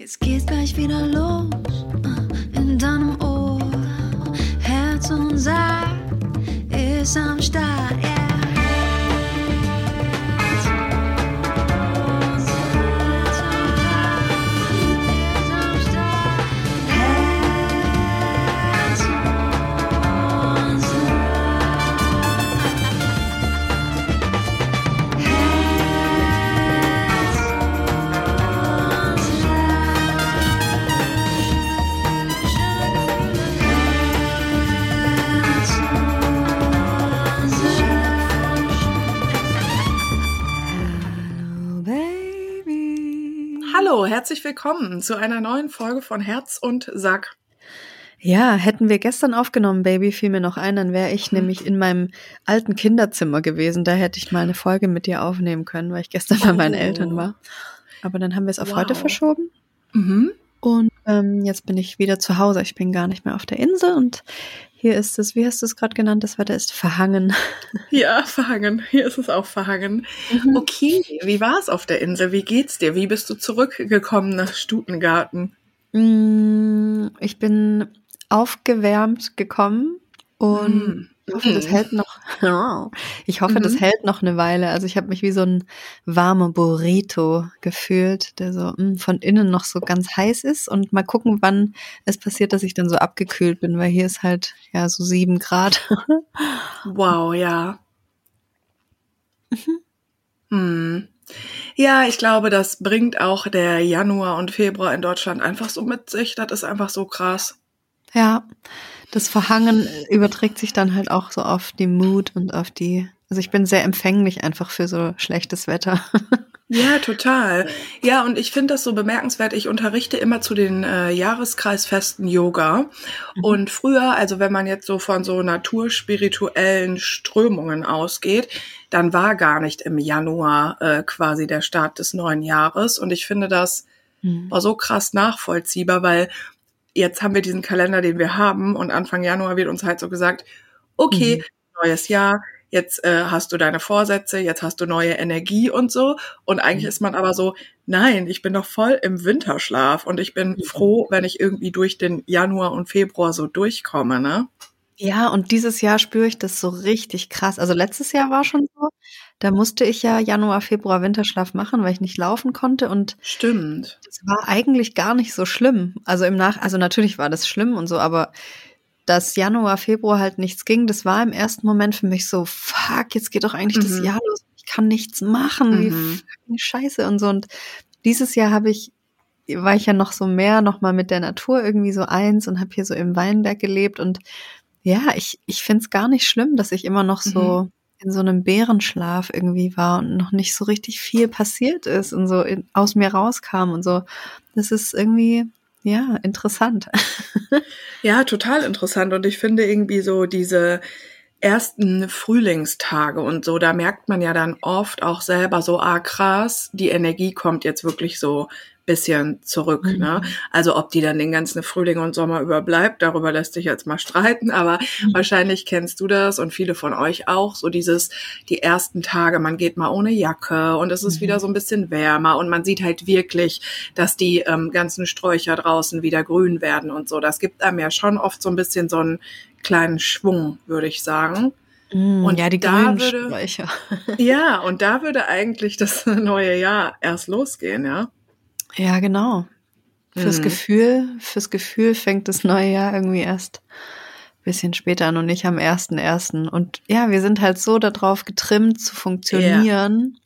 Jetzt geht's gleich wieder los äh, in deinem Ohr. Herz und Sack ist am Start, yeah. Hallo, herzlich willkommen zu einer neuen Folge von Herz und Sack. Ja, hätten wir gestern aufgenommen, Baby, fiel mir noch ein, dann wäre ich nämlich in meinem alten Kinderzimmer gewesen. Da hätte ich mal eine Folge mit dir aufnehmen können, weil ich gestern bei meinen Eltern war. Aber dann haben wir es auf Wow. heute verschoben. Mhm. Und ähm, jetzt bin ich wieder zu Hause. Ich bin gar nicht mehr auf der Insel und hier ist es, wie hast du es gerade genannt? Das Wetter ist verhangen. Ja, verhangen. Hier ist es auch verhangen. Okay, wie war es auf der Insel? Wie geht's dir? Wie bist du zurückgekommen nach Stutengarten? Mm, Ich bin aufgewärmt gekommen und Mm. Ich hoffe, das Mhm. hält noch. Ich hoffe, das Mhm. hält noch eine Weile. Also ich habe mich wie so ein warmer Burrito gefühlt, der so mm, von innen noch so ganz heiß ist. Und mal gucken, wann es passiert, dass ich dann so abgekühlt bin, weil hier ist halt ja so sieben Grad. Wow, ja. Hm. Ja, ich glaube, das bringt auch der Januar und Februar in Deutschland einfach so mit sich. Das ist einfach so krass. Ja, das Verhangen überträgt sich dann halt auch so auf die Mood und auf die. Also ich bin sehr empfänglich einfach für so schlechtes Wetter. Ja, total. Ja, und ich finde das so bemerkenswert. Ich unterrichte immer zu den äh, Jahreskreisfesten Yoga. Und früher, also wenn man jetzt so von so naturspirituellen Strömungen ausgeht, dann war gar nicht im Januar äh, quasi der Start des neuen Jahres. Und ich finde das war so krass nachvollziehbar, weil jetzt haben wir diesen Kalender, den wir haben. Und Anfang Januar wird uns halt so gesagt, okay, Mhm. neues Jahr, jetzt äh, hast du deine Vorsätze, jetzt hast du neue Energie und so. Und eigentlich Mhm. ist man aber so, nein, ich bin doch voll im Winterschlaf und ich bin Mhm. froh, wenn ich irgendwie durch den Januar und Februar so durchkomme, ne? Ja, und dieses Jahr spüre ich das so richtig krass. Also letztes Jahr war schon so, da musste ich ja Januar, Februar Winterschlaf machen, weil ich nicht laufen konnte und Stimmt. das war eigentlich gar nicht so schlimm. Also im Nach, also natürlich war das schlimm und so, aber dass Januar, Februar halt nichts ging, das war im ersten Moment für mich so, fuck, jetzt geht doch eigentlich das Mhm. Jahr los. Ich kann nichts machen, wie Mhm. fucking scheiße und so. Und dieses Jahr habe ich, war ich ja noch so mehr noch mal mit der Natur irgendwie so eins und habe hier so im Weinberg gelebt und ja, ich, ich finde es gar nicht schlimm, dass ich immer noch so in so einem Bärenschlaf irgendwie war und noch nicht so richtig viel passiert ist und so in, aus mir rauskam und so. Das ist irgendwie, ja, interessant. Ja, total interessant. Und ich finde irgendwie so diese ersten Frühlingstage und so, da merkt man ja dann oft auch selber so, ah krass, die Energie kommt jetzt wirklich so bisschen zurück. Mhm. Ne? Also ob die dann den ganzen Frühling und Sommer überbleibt, darüber lässt sich jetzt mal streiten, aber Mhm. wahrscheinlich kennst du das und viele von euch auch, so dieses, die ersten Tage, man geht mal ohne Jacke und es ist Mhm. wieder so ein bisschen wärmer und man sieht halt wirklich, dass die ähm, ganzen Sträucher draußen wieder grün werden und so. Das gibt einem ja schon oft so ein bisschen so einen kleinen Schwung, würde ich sagen. Und Und ja, die da grünen würde- Sträucher. Ja, und da würde eigentlich das neue Jahr erst losgehen, ja. Ja, genau. Fürs Mhm. Gefühl, fürs Gefühl fängt das neue Jahr irgendwie erst ein bisschen später an und nicht am ersten ersten. Und ja, wir sind halt so darauf getrimmt zu funktionieren,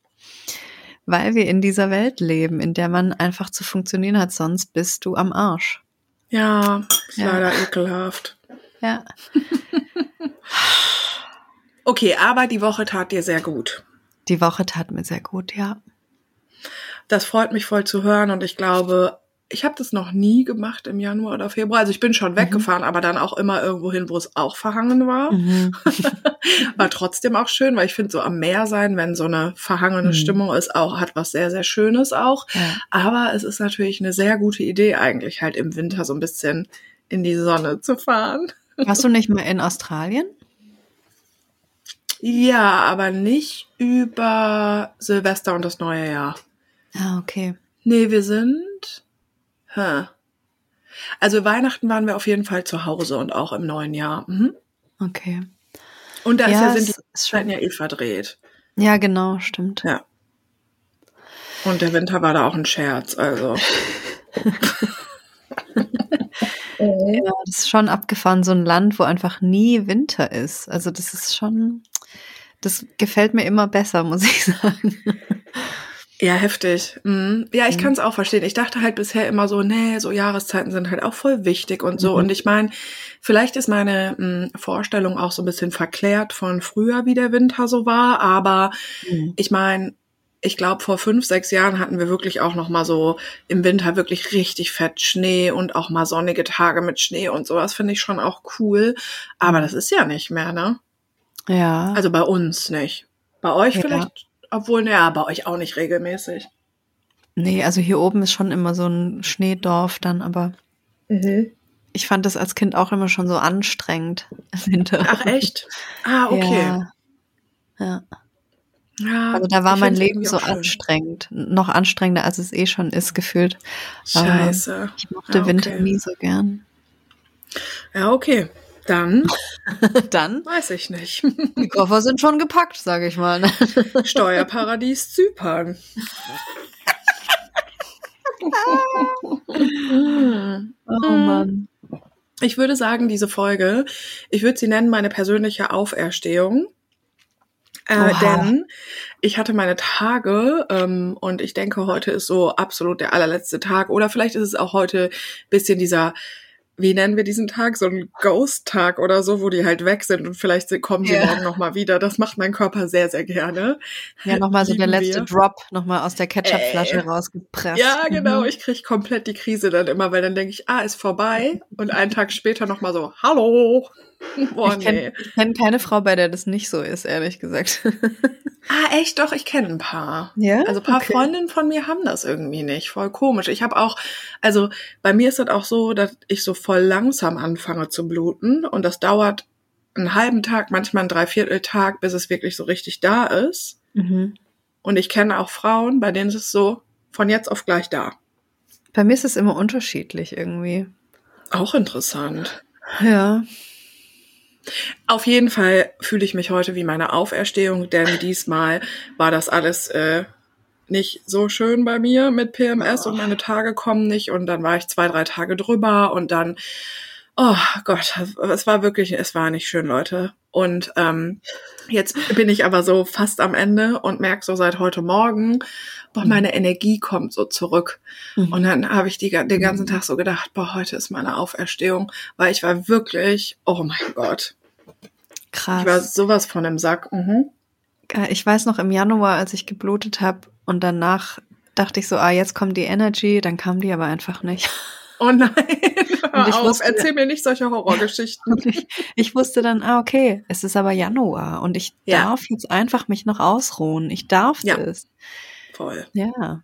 weil wir in dieser Welt leben, in der man einfach zu funktionieren hat, sonst bist du am Arsch. Ja, ist Ja. leider ekelhaft. Ja. Okay, aber die Woche tat dir sehr gut. Die Woche tat mir sehr gut, ja. Das freut mich voll zu hören und ich glaube, ich habe das noch nie gemacht im Januar oder Februar. Also ich bin schon weggefahren, aber dann auch immer irgendwo hin, wo es auch verhangen war. Mhm. War trotzdem auch schön, weil ich finde so am Meer sein, wenn so eine verhangene Mhm. Stimmung ist, auch hat was sehr, sehr Schönes auch. Ja. Aber es ist natürlich eine sehr gute Idee eigentlich halt im Winter so ein bisschen in die Sonne zu fahren. Warst du nicht mal in Australien? Ja, aber nicht über Silvester und das neue Jahr. Ah, okay. Nee, wir sind. Huh. Also Weihnachten waren wir auf jeden Fall zu Hause und auch im neuen Jahr. Mhm. Okay. Und da ist Ja, sind es die Zeiten ja eh verdreht. Ja, genau, stimmt. Ja. Und der Winter war da auch ein Scherz, also. Ja, das ist schon abgefahren, so ein Land, wo einfach nie Winter ist. Also das ist schon, das gefällt mir immer besser, muss ich sagen. Ja, heftig. Mhm. Ja, ich Mhm. kann es auch verstehen. Ich dachte halt bisher immer so, nee, so Jahreszeiten sind halt auch voll wichtig und so. Mhm. Und ich meine, vielleicht ist meine mh, Vorstellung auch so ein bisschen verklärt von früher, wie der Winter so war. Aber ich meine, ich glaube, vor fünf, sechs Jahren hatten wir wirklich auch noch mal so im Winter wirklich richtig fett Schnee und auch mal sonnige Tage mit Schnee und sowas finde ich schon auch cool. Aber das ist ja nicht mehr, ne? Ja. Also bei uns nicht. Bei euch Ja. vielleicht, obwohl, ja, bei euch auch nicht regelmäßig. nee, also hier oben ist schon immer so ein Schneedorf dann, aber ich fand das als Kind auch immer schon so anstrengend im Winter. Ach echt? Ah, okay. Ja. ja. Ja, Also da war mein Leben so anstrengend. Noch anstrengender, als es eh schon ist, gefühlt. Scheiße. Ich mochte Ja, Winter okay. nie so gern. Ja, okay. Dann Dann? weiß ich nicht. Die Koffer sind schon gepackt, sage ich mal. ne? Steuerparadies Zypern. Oh Mann. Ich würde sagen, diese Folge, ich würde sie nennen meine persönliche Auferstehung. Äh, denn ich hatte meine Tage ähm, und ich denke, heute ist so absolut der allerletzte Tag. Oder vielleicht ist es auch heute bisschen dieser, wie nennen wir diesen Tag? So ein Ghost-Tag oder so, wo die halt weg sind und vielleicht kommen sie Ja. morgen nochmal wieder. Das macht mein Körper sehr, sehr gerne. Ja, nochmal so der letzte wir. Drop nochmal aus der Ketchupflasche rausgepresst. Ja, genau. Mhm. Ich krieg komplett die Krise dann immer, weil dann denke ich, ah, ist vorbei. Und einen Tag später nochmal so, hallo. Boah, ich kenne nee. kenn keine Frau, bei der das nicht so ist, ehrlich gesagt. Ah, echt? Doch, ich kenne ein paar. Ja? Also ein paar Okay. Freundinnen von mir haben das irgendwie nicht. Voll komisch. Ich habe auch, also bei mir ist das auch so, dass ich so voll langsam anfange zu bluten. Und das dauert einen halben Tag, manchmal einen Dreivierteltag, bis es wirklich so richtig da ist. Mhm. Und ich kenne auch Frauen, bei denen ist es so von jetzt auf gleich da. Bei mir ist es immer unterschiedlich irgendwie. Auch interessant. Ja. Auf jeden Fall fühle ich mich heute wie meine Auferstehung, denn diesmal war das alles äh, nicht so schön bei mir mit PMS und meine Tage kommen nicht und dann war ich zwei, drei Tage drüber und dann, oh Gott, es war wirklich, es war nicht schön, Leute. Und ähm, jetzt bin ich aber so fast am Ende und merke so seit heute Morgen, boah, meine Energie kommt so zurück. Mhm. Und dann habe ich die, den ganzen Tag so gedacht, boah, heute ist meine Auferstehung, weil ich war wirklich, oh mein Gott, ich war Krass. sowas von im Sack. Mhm. Äh, Ich weiß noch im Januar, als ich geblutet habe und danach dachte ich so, ah, jetzt kommt die Energy, dann kam die aber einfach nicht. Oh nein, Und ich auf, wusste- erzähl mir nicht solche Horrorgeschichten. Ich, ich wusste dann, ah, okay, es ist aber Januar und ich Ja. darf jetzt einfach mich noch ausruhen. Ich darf Ja. das. Voll. Ja.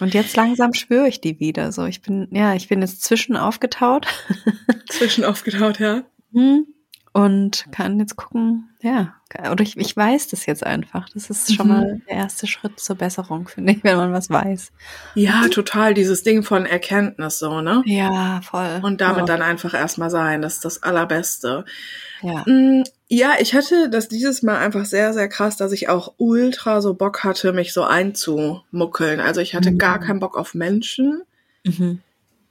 Und jetzt langsam spüre ich die wieder. So, ich bin, ja, ich bin jetzt zwischen aufgetaut Zwischen aufgetaut, ja. hm, und kann jetzt gucken, ja, oder ich, ich weiß das jetzt einfach. Das ist schon Mhm. mal der erste Schritt zur Besserung, finde ich, wenn man was weiß. Ja, total, dieses Ding von Erkenntnis so, ne? Ja, voll. Und damit ja. dann einfach erstmal sein, das ist das Allerbeste. Ja. Mm, Ja, ich hatte das dieses Mal einfach sehr, sehr krass, dass ich auch ultra so Bock hatte, mich so einzumuckeln. Also ich hatte Mhm. gar keinen Bock auf Menschen Mhm.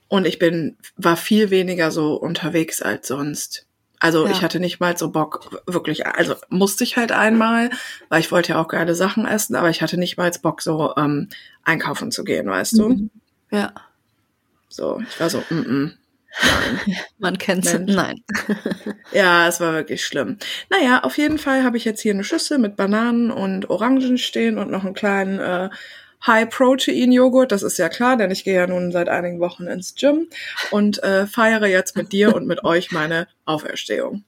und ich bin, war viel weniger so unterwegs als sonst. Also Ja. ich hatte nicht mal so Bock, wirklich, also musste ich halt einmal, weil ich wollte ja auch geile Sachen essen, aber ich hatte nicht mal Bock, so ähm, einkaufen zu gehen, weißt du? Mhm. Ja, So, ich war so, mm, -mm. nein. man kennt's. Mensch. Nein. Ja, es war wirklich schlimm. Naja, auf jeden Fall habe ich jetzt hier eine Schüssel mit Bananen und Orangen stehen und noch einen kleinen äh, High-Protein-Joghurt. Das ist ja klar, denn ich gehe ja nun seit einigen Wochen ins Gym und äh, feiere jetzt mit dir und mit euch meine Auferstehung.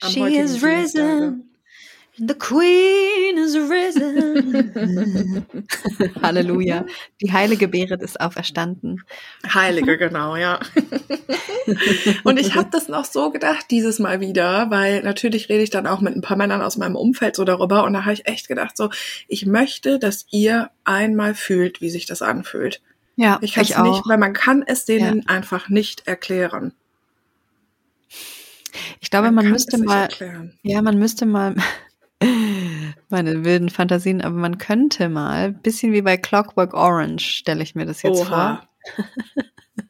Am She is risen. The Queen is risen. Halleluja. Die heilige Berit ist auferstanden. Heilige, genau, ja. und ich habe das noch so gedacht dieses Mal wieder, weil natürlich rede ich dann auch mit ein paar Männern aus meinem Umfeld so darüber und da habe ich echt gedacht so, ich möchte, dass ihr einmal fühlt, wie sich das anfühlt. Ja, Ich kann es ich auch. nicht, weil man kann es denen einfach nicht erklären. Ich glaube, man kann müsste mal, erklären. ja, man müsste mal, meine wilden Fantasien, aber man könnte mal, bisschen wie bei Clockwork Orange, stelle ich mir das jetzt vor.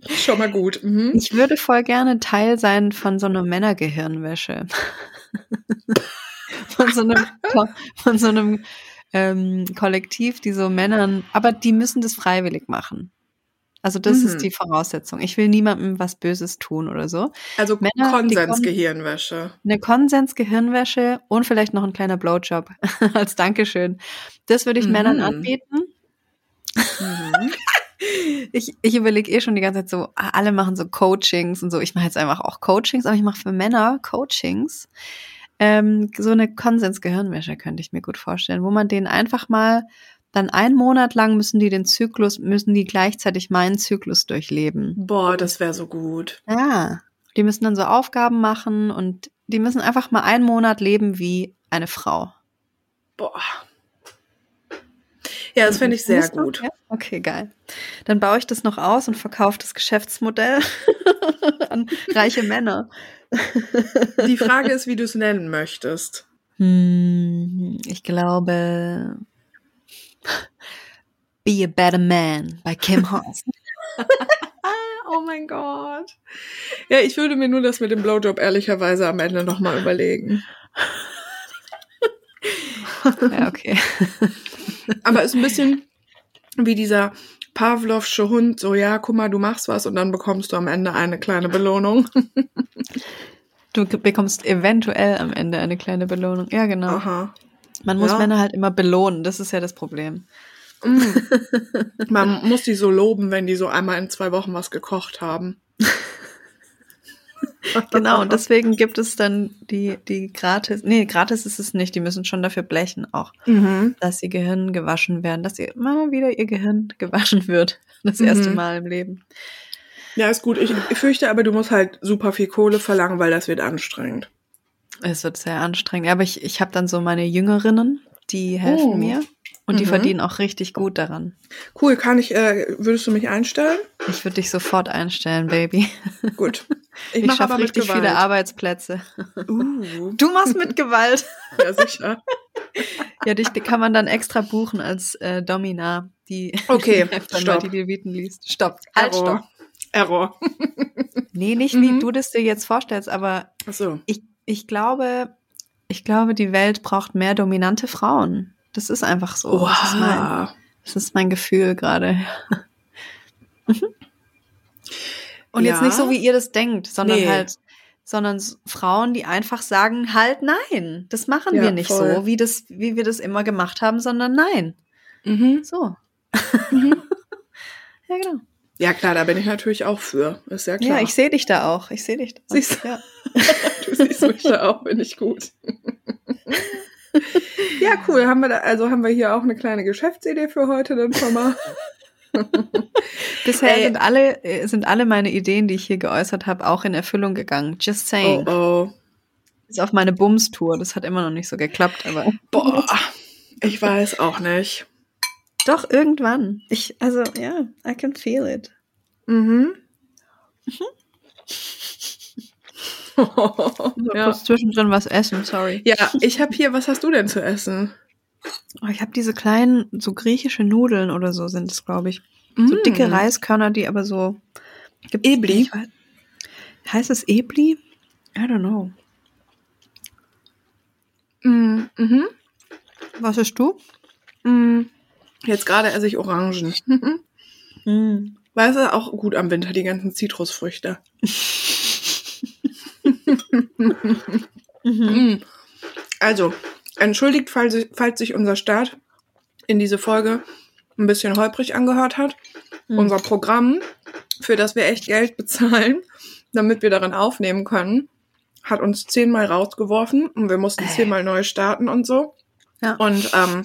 Schon mal gut. Mhm. Ich würde voll gerne Teil sein von so einer Männergehirnwäsche. von so einem, von so einem ähm, Kollektiv, die so Männern, aber die müssen das freiwillig machen. Also das Mhm. ist die Voraussetzung. Ich will niemandem was Böses tun oder so. Also Männer, Konsensgehirnwäsche. Eine Konsens-Gehirnwäsche und vielleicht noch ein kleiner Blowjob als Dankeschön. Das würde ich Mhm. Männern anbieten. Mhm. Ich, ich überlege eh schon die ganze Zeit so, ah, alle machen so Coachings und so. Ich mache jetzt einfach auch Coachings, aber ich mache für Männer Coachings. Ähm, so eine Konsens-Gehirnwäsche könnte ich mir gut vorstellen, wo man denen einfach mal dann einen Monat lang müssen die den Zyklus, müssen die gleichzeitig meinen Zyklus durchleben. Boah, das wäre so gut. Ja, die müssen dann so Aufgaben machen und die müssen einfach mal einen Monat leben wie eine Frau. Boah. Ja, das fände ich sehr gut. Ja? Okay, geil. Dann baue ich das noch aus und verkaufe das Geschäftsmodell an reiche Männer. Die Frage ist, wie du es nennen möchtest. Hm, ich glaube Be a Better Man bei Kim Haas. Oh mein Gott. Ja, ich würde mir nur das mit dem Blowjob ehrlicherweise am Ende nochmal überlegen. ja, okay. Aber ist ein bisschen wie dieser Pavlovsche Hund, so ja, guck mal, du machst was und dann bekommst du am Ende eine kleine Belohnung. Du bekommst eventuell am Ende eine kleine Belohnung. Ja, genau. Aha. Man muss Ja. Männer halt immer belohnen. Das ist ja das Problem. Mm. Man muss die so loben, wenn die so einmal in zwei Wochen was gekocht haben. Genau, und deswegen gibt es dann die, die gratis, nee, gratis ist es nicht, die müssen schon dafür blechen auch, Mhm. dass ihr Gehirn gewaschen werden, dass ihr mal wieder ihr Gehirn gewaschen wird. Das erste Mhm. Mal im Leben. Ja, ist gut. Ich, ich fürchte aber, du musst halt super viel Kohle verlangen, weil das wird anstrengend. Es wird sehr anstrengend. Aber ich, ich habe dann so meine Jüngerinnen, die helfen Oh. mir und die Mhm. verdienen auch richtig gut daran. Cool, kann ich, äh, würdest du mich einstellen? Ich würde dich sofort einstellen, Baby. Gut. Ich, mach schaffe richtig viele Gewalt. Arbeitsplätze. Uh, Du machst mit Gewalt. ja, sicher. Ja, dich kann man dann extra buchen als äh, Domina, die Okay, die stopp. die Leviten liest. Stopp. Halt, Error. stopp. Error. Nee, nicht wie Mhm. du das dir jetzt vorstellst, aber Ach so. ich, ich glaube, ich glaube, die Welt braucht mehr dominante Frauen. Das ist einfach so. Das ist mein, das ist mein Gefühl gerade. Mhm. Und jetzt Ja. nicht so, wie ihr das denkt, sondern Nee. halt, sondern Frauen, die einfach sagen, halt nein, das machen Ja, wir nicht voll. so, wie das, wie wir das immer gemacht haben, sondern nein. Mhm. So. Mhm. Ja, genau. Ja, klar, da bin ich natürlich auch für. Ist ja klar. Ja, ich sehe dich da auch. Ich sehe dich da. Siehst du? Ja. Siehst mich da auch, bin ich gut. ja, cool. Haben wir da, also haben wir hier auch eine kleine Geschäftsidee für heute dann schon mal. Bisher Ey. sind alle, äh, sind alle meine Ideen, die ich hier geäußert habe, auch in Erfüllung gegangen. Just Oh, saying. oh. Bis auf meine Bums-Tour. Das hat immer noch nicht so geklappt, aber Boah, ich weiß auch nicht. doch irgendwann. Ich, also, ja, I can feel it. Mhm. So, ja. kurz zwischendrin was essen, sorry. ja, ich habe hier, was hast du denn zu essen? Oh, ich habe diese kleinen, so griechische Nudeln oder so sind es, glaube ich. So Mm. dicke Reiskörner, die aber so. Gibt's- Ebli? ich weiß- Heißt es Ebli? I don't know. Mm, Mhm. Was ist du? Mm. Jetzt gerade esse ich Orangen. Mm. Weißt du, auch gut am Winter, die ganzen Zitrusfrüchte. Mhm. Also, entschuldigt, falls, falls sich unser Start in diese Folge ein bisschen holprig angehört hat. Mhm. Unser Programm, für das wir echt Geld bezahlen, damit wir darin aufnehmen können, hat uns zehnmal rausgeworfen und wir mussten Äh. zehnmal neu starten und so. Ja. Und ähm,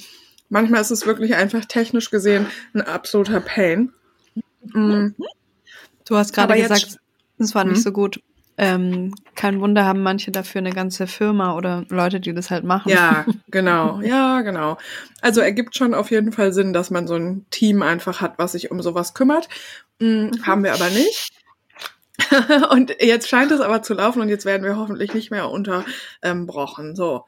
manchmal ist es wirklich einfach technisch gesehen ein absoluter Pain. Mm. Du hast gerade gesagt, es war nicht Hm? so gut. Ähm, kein Wunder haben manche dafür eine ganze Firma oder Leute, die das halt machen. Ja, genau. Ja, genau. Also ergibt schon auf jeden Fall Sinn, dass man so ein Team einfach hat, was sich um sowas kümmert. Hm, Haben wir aber nicht. und jetzt scheint es aber zu laufen und jetzt werden wir hoffentlich nicht mehr unterbrochen. So.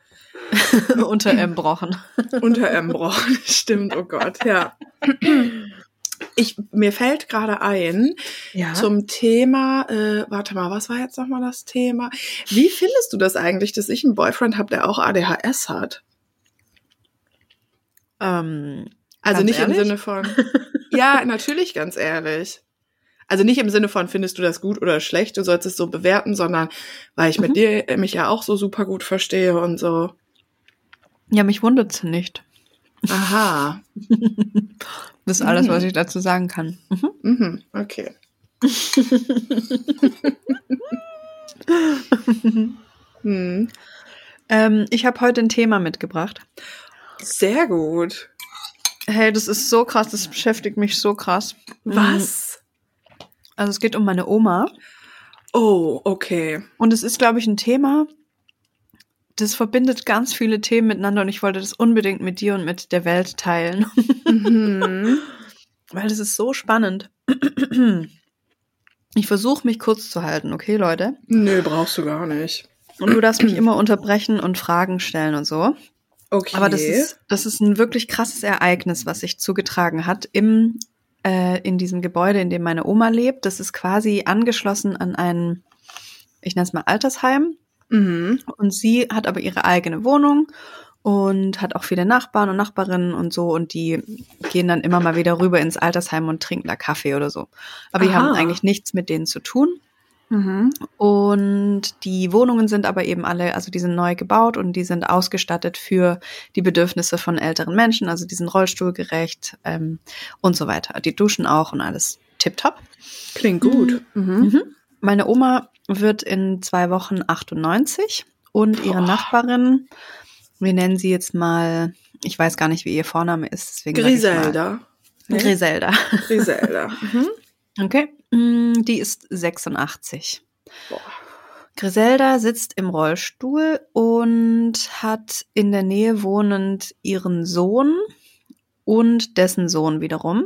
Unter Embrochen. Unter Embrochen, stimmt, oh Gott, ja. Ich, mir fällt gerade ein Ja. zum Thema, äh, warte mal, was war jetzt nochmal das Thema? Wie findest du das eigentlich, dass ich einen Boyfriend habe, der auch ADHS hat? Ähm, Also nicht ehrlich? im Sinne von. ja, natürlich, ganz ehrlich. Also nicht im Sinne von, findest du das gut oder schlecht, du sollst es so bewerten, sondern weil ich mit Mhm. dir äh, mich ja auch so super gut verstehe und so. ja, mich wundert's nicht. Aha. Das ist alles, Mhm. was ich dazu sagen kann. Mhm. Mhm, okay. hm. Ähm, ich habe heute ein Thema mitgebracht. Sehr gut. Hey, das ist so krass, das beschäftigt mich so krass. Was? Also es geht um meine Oma Oh, okay. und es ist, glaube ich, ein Thema, das verbindet ganz viele Themen miteinander und ich wollte das unbedingt mit dir und mit der Welt teilen, Mhm. weil das ist so spannend. Ich versuche mich kurz zu halten, okay, Leute? Nö, brauchst du gar nicht. Und du darfst mich immer unterbrechen und Fragen stellen und so. Okay. Aber das ist, das ist ein wirklich krasses Ereignis, was sich zugetragen hat im, äh, in diesem Gebäude, in dem meine Oma lebt. Das ist quasi angeschlossen an ein, ich nenne es mal Altersheim. Mhm. Und sie hat aber ihre eigene Wohnung und hat auch viele Nachbarn und Nachbarinnen und so. Und die gehen dann immer mal wieder rüber ins Altersheim und trinken da Kaffee oder so. Aber die Aha. haben eigentlich nichts mit denen zu tun. Mhm. Und die Wohnungen sind aber eben alle, also die sind neu gebaut und die sind ausgestattet für die Bedürfnisse von älteren Menschen, also die sind rollstuhlgerecht ähm, und so weiter. Die duschen auch und alles tipptopp. Klingt gut. Mhm. Meine Oma wird in zwei Wochen 98 und ihre Boah. Nachbarin, wir nennen sie jetzt mal, ich weiß gar nicht, wie ihr Vorname ist, deswegen Griselda. Nee? Griselda. Griselda. Mhm. Okay. Mm, Die ist 86. Boah. Griselda sitzt im Rollstuhl und hat in der Nähe wohnend ihren Sohn und dessen Sohn wiederum.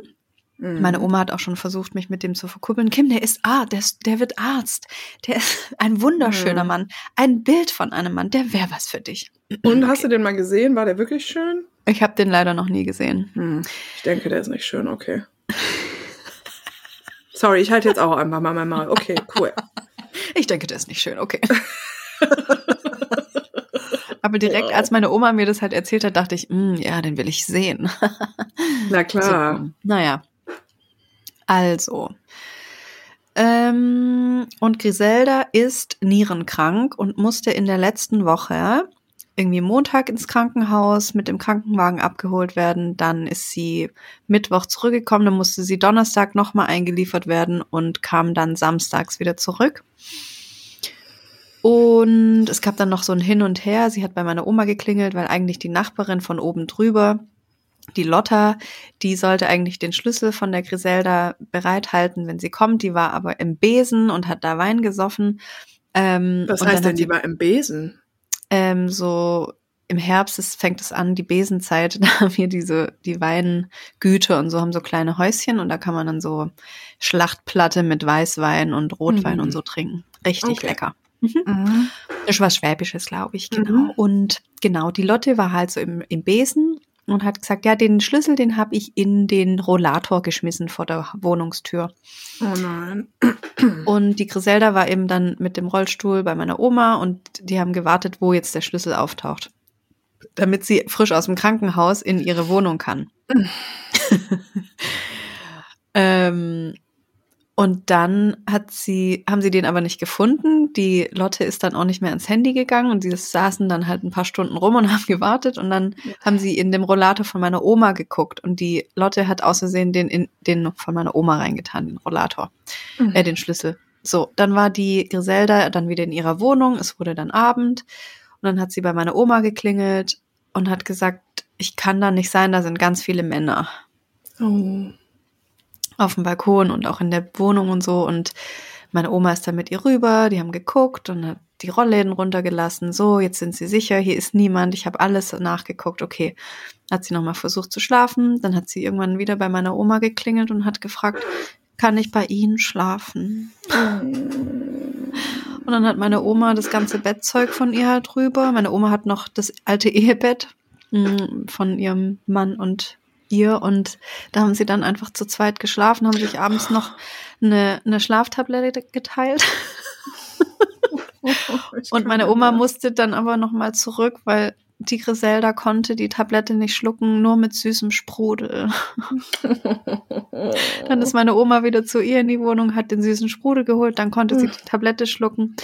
Mhm. Meine Oma hat auch schon versucht, mich mit dem zu verkuppeln. Kim, der ist Arzt, der, ist, der wird Arzt. Der ist ein wunderschöner Mhm. Mann. Ein Bild von einem Mann, der wäre was für dich. Und hast du den mal gesehen? War der wirklich schön? Ich habe den leider noch nie gesehen. Hm. Ich denke, der ist nicht schön, okay. Sorry, ich halte jetzt auch einfach mal mein Maul. Okay, cool. Ich denke, der ist nicht schön, okay. Aber direkt als meine Oma mir das halt erzählt hat, dachte ich, "Mm, ja, den will ich sehen. Na klar. So, naja. Also. Ähm, und Griselda ist nierenkrank und musste in der letzten Woche irgendwie Montag ins Krankenhaus mit dem Krankenwagen abgeholt werden. Dann ist sie Mittwoch zurückgekommen, dann musste sie Donnerstag nochmal eingeliefert werden und kam dann samstags wieder zurück. Und es gab dann noch so ein Hin und Her. Sie hat bei meiner Oma geklingelt, weil eigentlich die Nachbarin von oben drüber die Lotta, die sollte eigentlich den Schlüssel von der Griselda bereithalten, wenn sie kommt. Die war aber im Besen und hat da Wein gesoffen. Ähm, Was heißt denn, die war im Besen? ähm, so im Herbst es fängt es an, die Besenzeit, da haben wir diese, die Weingüte und so haben so kleine Häuschen und da kann man dann so Schlachtplatte mit Weißwein und Rotwein Mhm. und so trinken. Richtig Okay. lecker. Mhm. Das ist was Schwäbisches, glaube ich, genau. Mhm. Und genau, die Lotte war halt so im, im Besen und hat gesagt, ja, den Schlüssel, den habe ich in den Rollator geschmissen vor der Wohnungstür. Oh nein. Und die Griselda war eben dann mit dem Rollstuhl bei meiner Oma und die haben gewartet, wo jetzt der Schlüssel auftaucht. Damit sie frisch aus dem Krankenhaus in ihre Wohnung kann. ähm, und dann hat sie, haben sie den aber nicht gefunden. Die Lotte ist dann auch nicht mehr ans Handy gegangen und sie saßen dann halt ein paar Stunden rum und haben gewartet und dann haben sie in dem Rollator von meiner Oma geguckt und die Lotte hat außersehen den, in, den von meiner Oma reingetan, den Rollator, Mhm. äh, den Schlüssel. So, dann war die Griselda dann wieder in ihrer Wohnung, es wurde dann Abend und dann hat sie bei meiner Oma geklingelt und hat gesagt, ich kann da nicht sein, da sind ganz viele Männer Oh. Auf dem Balkon und auch in der Wohnung und so. Und Meine Oma ist dann mit ihr rüber, die haben geguckt und hat die Rollläden runtergelassen. So, jetzt sind sie sicher, hier ist niemand. Ich habe alles nachgeguckt. Okay, hat sie nochmal versucht zu schlafen. Dann hat sie irgendwann wieder bei meiner Oma geklingelt und hat gefragt, kann ich bei Ihnen schlafen? Und dann hat meine Oma das ganze Bettzeug von ihr halt drüber. Meine Oma hat noch das alte Ehebett mm, von ihrem Mann und ihr und da haben sie dann einfach zu zweit geschlafen, haben sich abends noch eine, eine Schlaftablette geteilt. und meine Oma musste dann aber noch mal zurück, weil die Griselda konnte die Tablette nicht schlucken, nur mit süßem Sprudel. dann ist meine Oma wieder zu ihr in die Wohnung, hat den süßen Sprudel geholt, dann konnte sie die Tablette schlucken.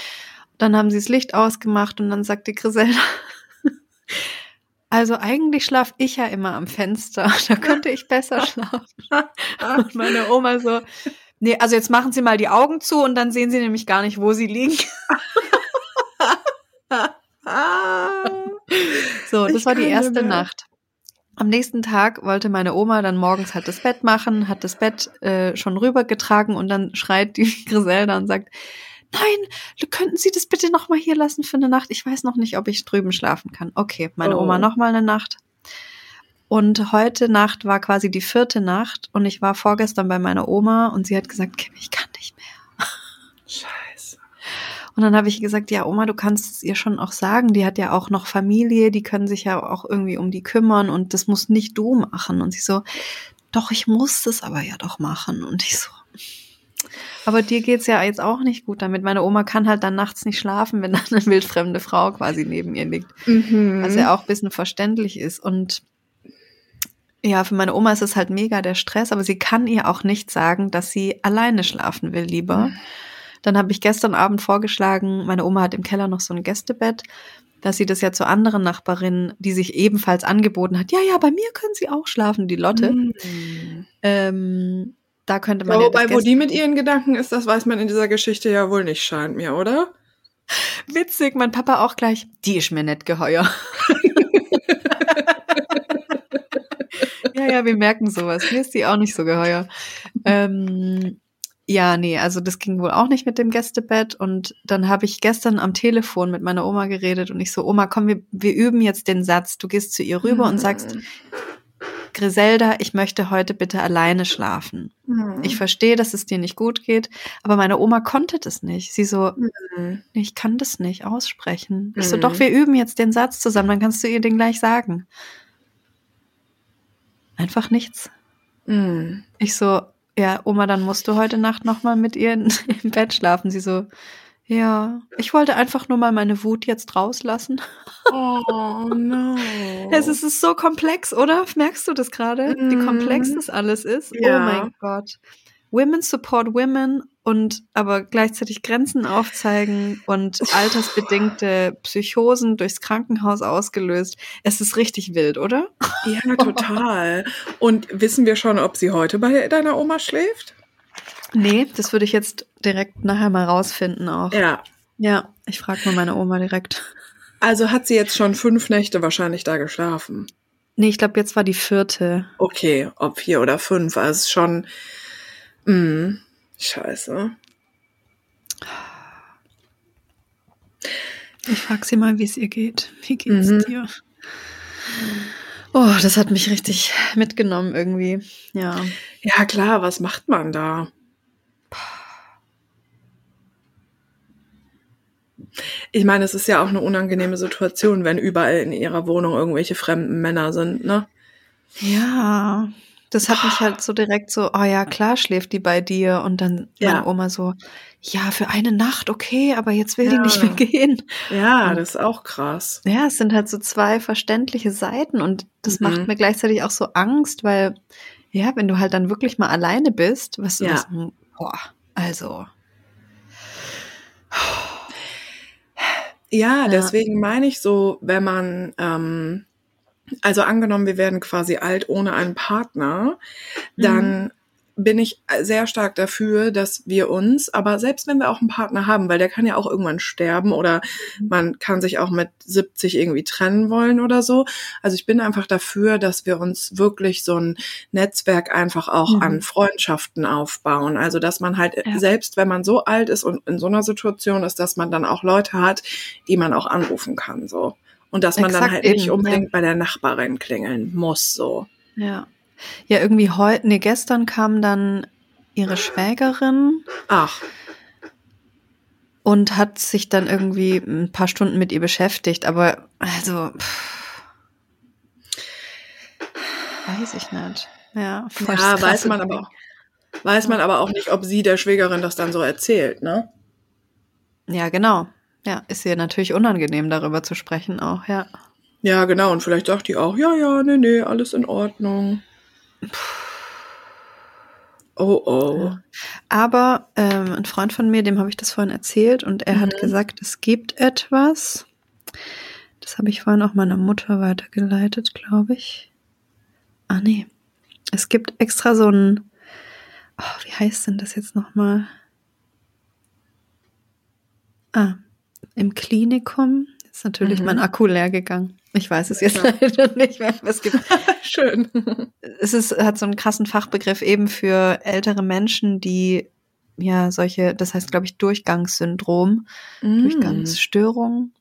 Dann haben sie das Licht ausgemacht und dann sagte Griselda, also eigentlich schlaf ich ja immer am Fenster. Da könnte ich besser schlafen. Und meine Oma so, nee, also jetzt machen Sie mal die Augen zu und dann sehen Sie nämlich gar nicht, wo Sie liegen. so, das Ich war die erste mehr. Nacht. Am nächsten Tag wollte meine Oma dann morgens halt das Bett machen, hat das Bett äh, schon rübergetragen und dann schreit die Griselda und sagt, nein, könnten Sie das bitte noch mal hier lassen für eine Nacht? Ich weiß noch nicht, ob ich drüben schlafen kann. Okay, meine Oh. Oma noch mal eine Nacht. Und heute Nacht war quasi die vierte Nacht und ich war vorgestern bei meiner Oma und sie hat gesagt, Kim, ich kann nicht mehr. Scheiße. Und dann habe ich gesagt, ja, Oma, du kannst es ihr schon auch sagen. Die hat ja auch noch Familie, die können sich ja auch irgendwie um die kümmern und das muss nicht du machen. Und sie so, doch, ich muss das aber ja doch machen. Und ich so, aber dir geht's ja jetzt auch nicht gut damit. Meine Oma kann halt dann nachts nicht schlafen, wenn dann eine wildfremde Frau quasi neben ihr liegt. Mhm. Was ja auch ein bisschen verständlich ist. Und ja, für meine Oma ist es halt mega der Stress, aber sie kann ihr auch nicht sagen, dass sie alleine schlafen will lieber. Dann habe ich gestern Abend vorgeschlagen, meine Oma hat im Keller noch so ein Gästebett, dass sie das ja zu anderen Nachbarinnen, die sich ebenfalls angeboten hat, ja, ja, bei mir können sie auch schlafen, die Lotte. Mhm. Ähm, da könnte man Ja, ja wobei, wo Gäste- die mit ihren Gedanken ist, das weiß man in dieser Geschichte ja wohl nicht, scheint mir, oder? Witzig, mein Papa auch gleich, die ist mir nicht geheuer. ja, ja, wir merken sowas. Mir ist die auch nicht so geheuer. Ähm, ja, nee, also das ging wohl auch nicht mit dem Gästebett. Und dann habe ich gestern am Telefon mit meiner Oma geredet und ich so, Oma, komm, wir, wir üben jetzt den Satz. Du gehst zu ihr rüber und sagst, Griselda, ich möchte heute bitte alleine schlafen. Mhm. Ich verstehe, dass es dir nicht gut geht, aber meine Oma konnte das nicht. Sie so, Mhm. Ich kann das nicht aussprechen. Ich so, Mhm. doch, wir üben jetzt den Satz zusammen, dann kannst du ihr den gleich sagen. Einfach nichts. Mhm. Ich so, ja, Oma, dann musst du heute Nacht nochmal mit ihr im Bett schlafen. Sie so, ja, ich wollte einfach nur mal meine Wut jetzt rauslassen. Oh no. Es ist, es ist so komplex, oder? Merkst du das gerade? Wie Mhm. komplex das alles ist? Ja. Oh mein Gott. Women support women und aber gleichzeitig Grenzen aufzeigen und altersbedingte Psychosen durchs Krankenhaus ausgelöst. Es ist richtig wild, oder? Ja, total. Und wissen wir schon, ob sie heute bei deiner Oma schläft? Nee, das würde ich jetzt direkt nachher mal rausfinden auch. Ja. Ja, ich frage mal meine Oma direkt. Also hat sie jetzt schon fünf Nächte wahrscheinlich da geschlafen. Nee, ich glaube, jetzt war die vierte. Okay, ob vier oder fünf, also schon. Mh, scheiße. Ich frage sie mal, wie es ihr geht. Wie geht's Mhm. dir? Oh, das hat mich richtig mitgenommen irgendwie. Ja. Ja, klar, was macht man da? Ich meine, es ist ja auch eine unangenehme Situation, wenn überall in ihrer Wohnung irgendwelche fremden Männer sind, ne? Ja. Das hat mich halt so direkt so, oh ja, klar schläft die bei dir. Und dann Ja. meine Oma so, ja, für eine Nacht, okay, aber jetzt will die Ja. nicht mehr gehen. Ja, Und- das ist auch krass. Ja, es sind halt so zwei verständliche Seiten und das Mhm. macht mir gleichzeitig auch so Angst, weil, ja, wenn du halt dann wirklich mal alleine bist, was du Ja. das, boah, also. Ja, Ja. deswegen meine ich so, wenn man, ähm, also angenommen, wir werden quasi alt ohne einen Partner, dann bin ich sehr stark dafür, dass wir uns, aber selbst wenn wir auch einen Partner haben, weil der kann ja auch irgendwann sterben oder man kann sich auch mit 70 irgendwie trennen wollen oder so. Also ich bin einfach dafür, dass wir uns wirklich so ein Netzwerk einfach auch Mhm. an Freundschaften aufbauen. Also dass man halt Ja. selbst, wenn man so alt ist und in so einer Situation ist, dass man dann auch Leute hat, die man auch anrufen kann, so. Und dass man dann Exakt halt nicht eben, ja. unbedingt bei der Nachbarin klingeln muss, so. Ja. Ja, irgendwie heute, nee, gestern kam dann ihre Schwägerin Ach, und hat sich dann irgendwie ein paar Stunden mit ihr beschäftigt, aber also pff, weiß ich nicht. Ja, voll ja, weiß man aber auch. Weiß man aber auch nicht, ob sie der Schwägerin das dann so erzählt, ne? Ja, genau. Ja, ist ihr natürlich unangenehm, darüber zu sprechen auch, ja. Ja, genau. Und vielleicht sagt die auch, ja, ja, nee, nee, alles in Ordnung. Oh, oh. Aber ähm, ein Freund von mir, dem habe ich das vorhin erzählt und er hat Mhm. gesagt, es gibt etwas. Das habe ich vorhin auch meiner Mutter weitergeleitet, glaube ich. Ah, nee. Es gibt extra so ein, oh, wie heißt denn das jetzt nochmal? Ah, im Klinikum ist natürlich Mhm. mein Akku leer gegangen. Ich weiß es jetzt Ja. leider nicht mehr. Es gibt Schön. es ist, hat so einen krassen Fachbegriff eben für ältere Menschen, die ja solche, das heißt, glaube ich, Durchgangssyndrom, Mm. Durchgangsstörung.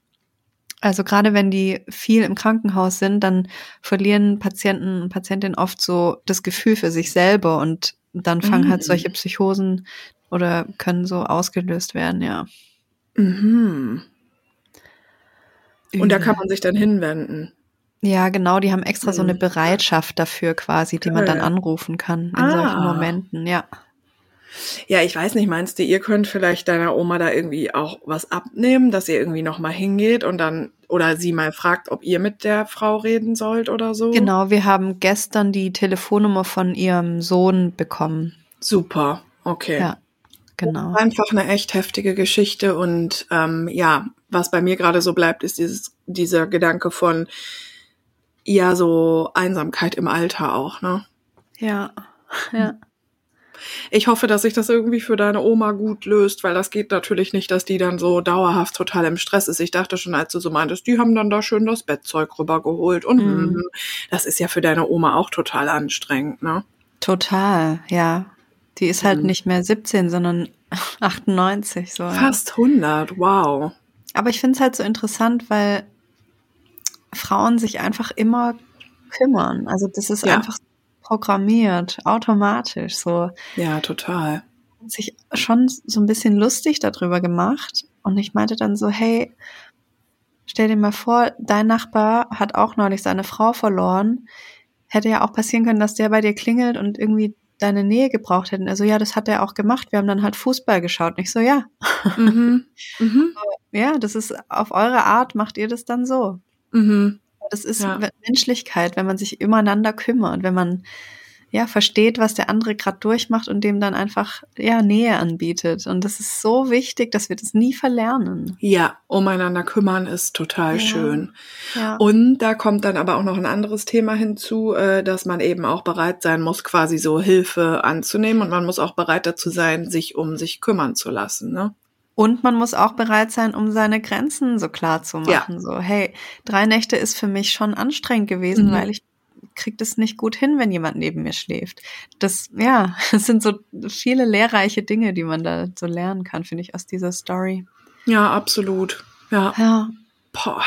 Also gerade wenn die viel im Krankenhaus sind, dann verlieren Patienten und Patientinnen oft so das Gefühl für sich selber und dann fangen halt Mm. solche Psychosen oder können so ausgelöst werden, ja. Mhm. Und da Übel. kann man sich dann hinwenden. Ja, genau, die haben extra so eine Mhm. Bereitschaft dafür quasi, die man dann anrufen kann in Ah. solchen Momenten, ja. Ja, ich weiß nicht, meinst du, ihr könnt vielleicht deiner Oma da irgendwie auch was abnehmen, dass ihr irgendwie nochmal hingeht und dann, oder sie mal fragt, ob ihr mit der Frau reden sollt oder so? Genau, wir haben gestern die Telefonnummer von ihrem Sohn bekommen. Super, okay. Ja, genau. Einfach eine echt heftige Geschichte und ähm, ja, was bei mir gerade so bleibt, ist dieses, dieser Gedanke von ja, so Einsamkeit im Alter auch, ne? Ja, ja. Ich hoffe, dass sich das irgendwie für deine Oma gut löst, weil das geht natürlich nicht, dass die dann so dauerhaft total im Stress ist. Ich dachte schon, als du so meintest, die haben dann da schön das Bettzeug rübergeholt und Mhm. mhm. das ist ja für deine Oma auch total anstrengend, ne? Total, ja. Die ist halt Mhm. nicht mehr 17, sondern 98, so. Fast 100, wow. Aber ich finde es halt so interessant, weil Frauen sich einfach immer kümmern. Also das ist Ja. einfach programmiert, automatisch so. Ja, total. Sich schon so ein bisschen lustig darüber gemacht. Und ich meinte dann so, hey, stell dir mal vor, dein Nachbar hat auch neulich seine Frau verloren. Hätte ja auch passieren können, dass der bei dir klingelt und irgendwie deine Nähe gebraucht hätten. Also ja, das hat er auch gemacht. Wir haben dann halt Fußball geschaut. Nicht so, ja, mhm. Mhm. Ja, das ist auf eure Art, macht ihr das dann so. Mhm. Das ist Ja. Menschlichkeit, wenn man sich übereinander kümmert, wenn man ja versteht, was der andere gerade durchmacht und dem dann einfach ja Nähe anbietet. Und das ist so wichtig, dass wir das nie verlernen. Ja, umeinander kümmern ist total Ja. schön. Ja. Und da kommt dann aber auch noch ein anderes Thema hinzu, äh, dass man eben auch bereit sein muss, quasi so Hilfe anzunehmen und man muss auch bereit dazu sein, sich um sich kümmern zu lassen. Ne? Und man muss auch bereit sein, um seine Grenzen so klar zu machen. So, hey, drei Nächte ist für mich schon anstrengend gewesen, Mhm. weil ich krieg das nicht gut hin, wenn jemand neben mir schläft. Das, ja, es sind so viele lehrreiche Dinge, die man da so lernen kann, finde ich, aus dieser Story. Ja, absolut. Ja. Ja, Boah.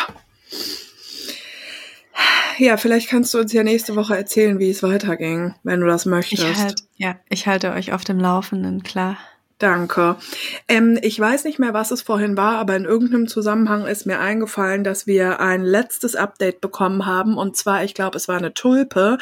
Ja, vielleicht kannst du uns ja nächste Woche erzählen, wie es weiterging, wenn du das möchtest. ich halt, ja, ich halte euch auf dem Laufenden, klar. Danke. Ähm, ich weiß nicht mehr, was es vorhin war, aber in irgendeinem Zusammenhang ist mir eingefallen, dass wir ein letztes Update bekommen haben. Und zwar, ich glaube, es war eine Tulpe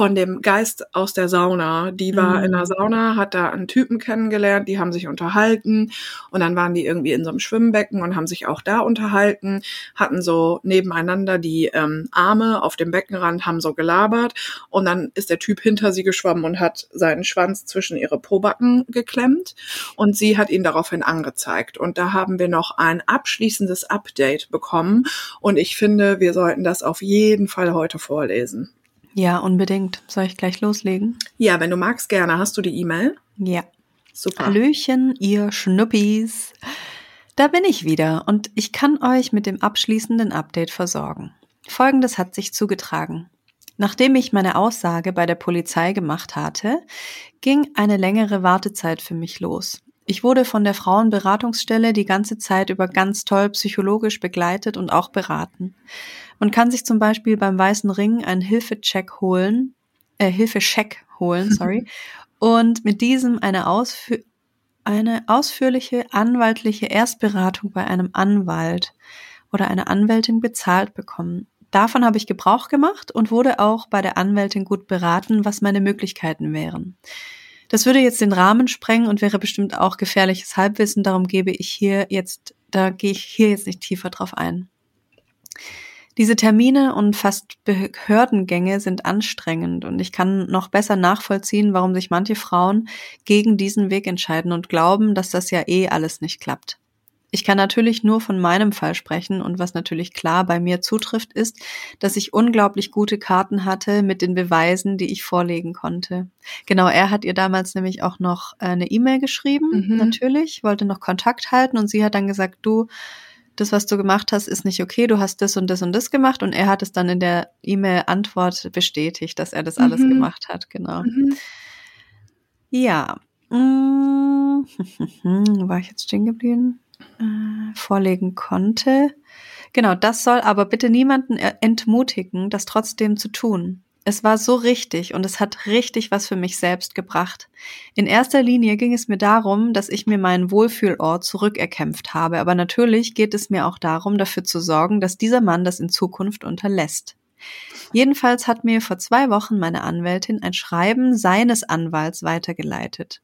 von dem Geist aus der Sauna. Die war Mhm. in der Sauna, hat da einen Typen kennengelernt, die haben sich unterhalten und dann waren die irgendwie in so einem Schwimmbecken und haben sich auch da unterhalten, hatten so nebeneinander die ähm, Arme auf dem Beckenrand, haben so gelabert und dann ist der Typ hinter sie geschwommen und hat seinen Schwanz zwischen ihre Pobacken geklemmt und sie hat ihn daraufhin angezeigt. Und da haben wir noch ein abschließendes Update bekommen und ich finde, wir sollten das auf jeden Fall heute vorlesen. Ja, unbedingt. Soll ich gleich loslegen? Ja, wenn du magst, gerne. Hast du die E-Mail? Ja. Super. Hallöchen, ihr Schnuppis. Da bin ich wieder und ich kann euch mit dem abschließenden Update versorgen. Folgendes hat sich zugetragen. Nachdem ich meine Aussage bei der Polizei gemacht hatte, ging eine längere Wartezeit für mich los. Ich wurde von der Frauenberatungsstelle die ganze Zeit über ganz toll psychologisch begleitet und auch beraten. Man kann sich zum Beispiel beim Weißen Ring einen Hilfecheck holen, äh, Hilfecheck holen, sorry, und mit diesem eine, Ausfü eine ausführliche anwaltliche Erstberatung bei einem Anwalt oder einer Anwältin bezahlt bekommen. Davon habe ich Gebrauch gemacht und wurde auch bei der Anwältin gut beraten, was meine Möglichkeiten wären. Das würde jetzt den Rahmen sprengen und wäre bestimmt auch gefährliches Halbwissen, darum gebe ich hier jetzt, da gehe ich hier jetzt nicht tiefer drauf ein. Diese Termine und fast Behördengänge sind anstrengend und ich kann noch besser nachvollziehen, warum sich manche Frauen gegen diesen Weg entscheiden und glauben, dass das ja eh alles nicht klappt. Ich kann natürlich nur von meinem Fall sprechen und was natürlich klar bei mir zutrifft, ist, dass ich unglaublich gute Karten hatte mit den Beweisen, die ich vorlegen konnte. Genau, er hat ihr damals nämlich auch noch äh, eine E-Mail geschrieben, mhm. natürlich, wollte noch Kontakt halten und sie hat dann gesagt, du, das, was du gemacht hast, ist nicht okay, du hast das und das und das gemacht und er hat es dann in der E-Mail-Antwort bestätigt, dass er das mhm. alles gemacht hat, genau. Mhm. Ja. Hm, war ich jetzt stehen geblieben? äh, vorlegen konnte. Genau, das soll aber bitte niemanden entmutigen, das trotzdem zu tun. Es war so richtig und es hat richtig was für mich selbst gebracht. In erster Linie ging es mir darum, dass ich mir meinen Wohlfühlort zurückerkämpft habe, aber natürlich geht es mir auch darum, dafür zu sorgen, dass dieser Mann das in Zukunft unterlässt. Jedenfalls hat mir vor zwei Wochen meine Anwältin ein Schreiben seines Anwalts weitergeleitet.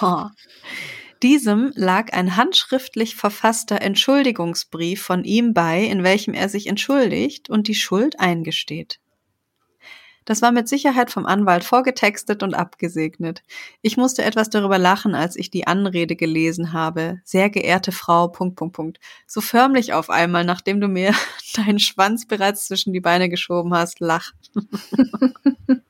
Oh. Diesem lag ein handschriftlich verfasster Entschuldigungsbrief von ihm bei, in welchem er sich entschuldigt und die Schuld eingesteht. Das war mit Sicherheit vom Anwalt vorgetextet und abgesegnet. Ich musste etwas darüber lachen, als ich die Anrede gelesen habe. Sehr geehrte Frau, Punkt, Punkt, Punkt. So förmlich auf einmal, nachdem du mir deinen Schwanz bereits zwischen die Beine geschoben hast, lach.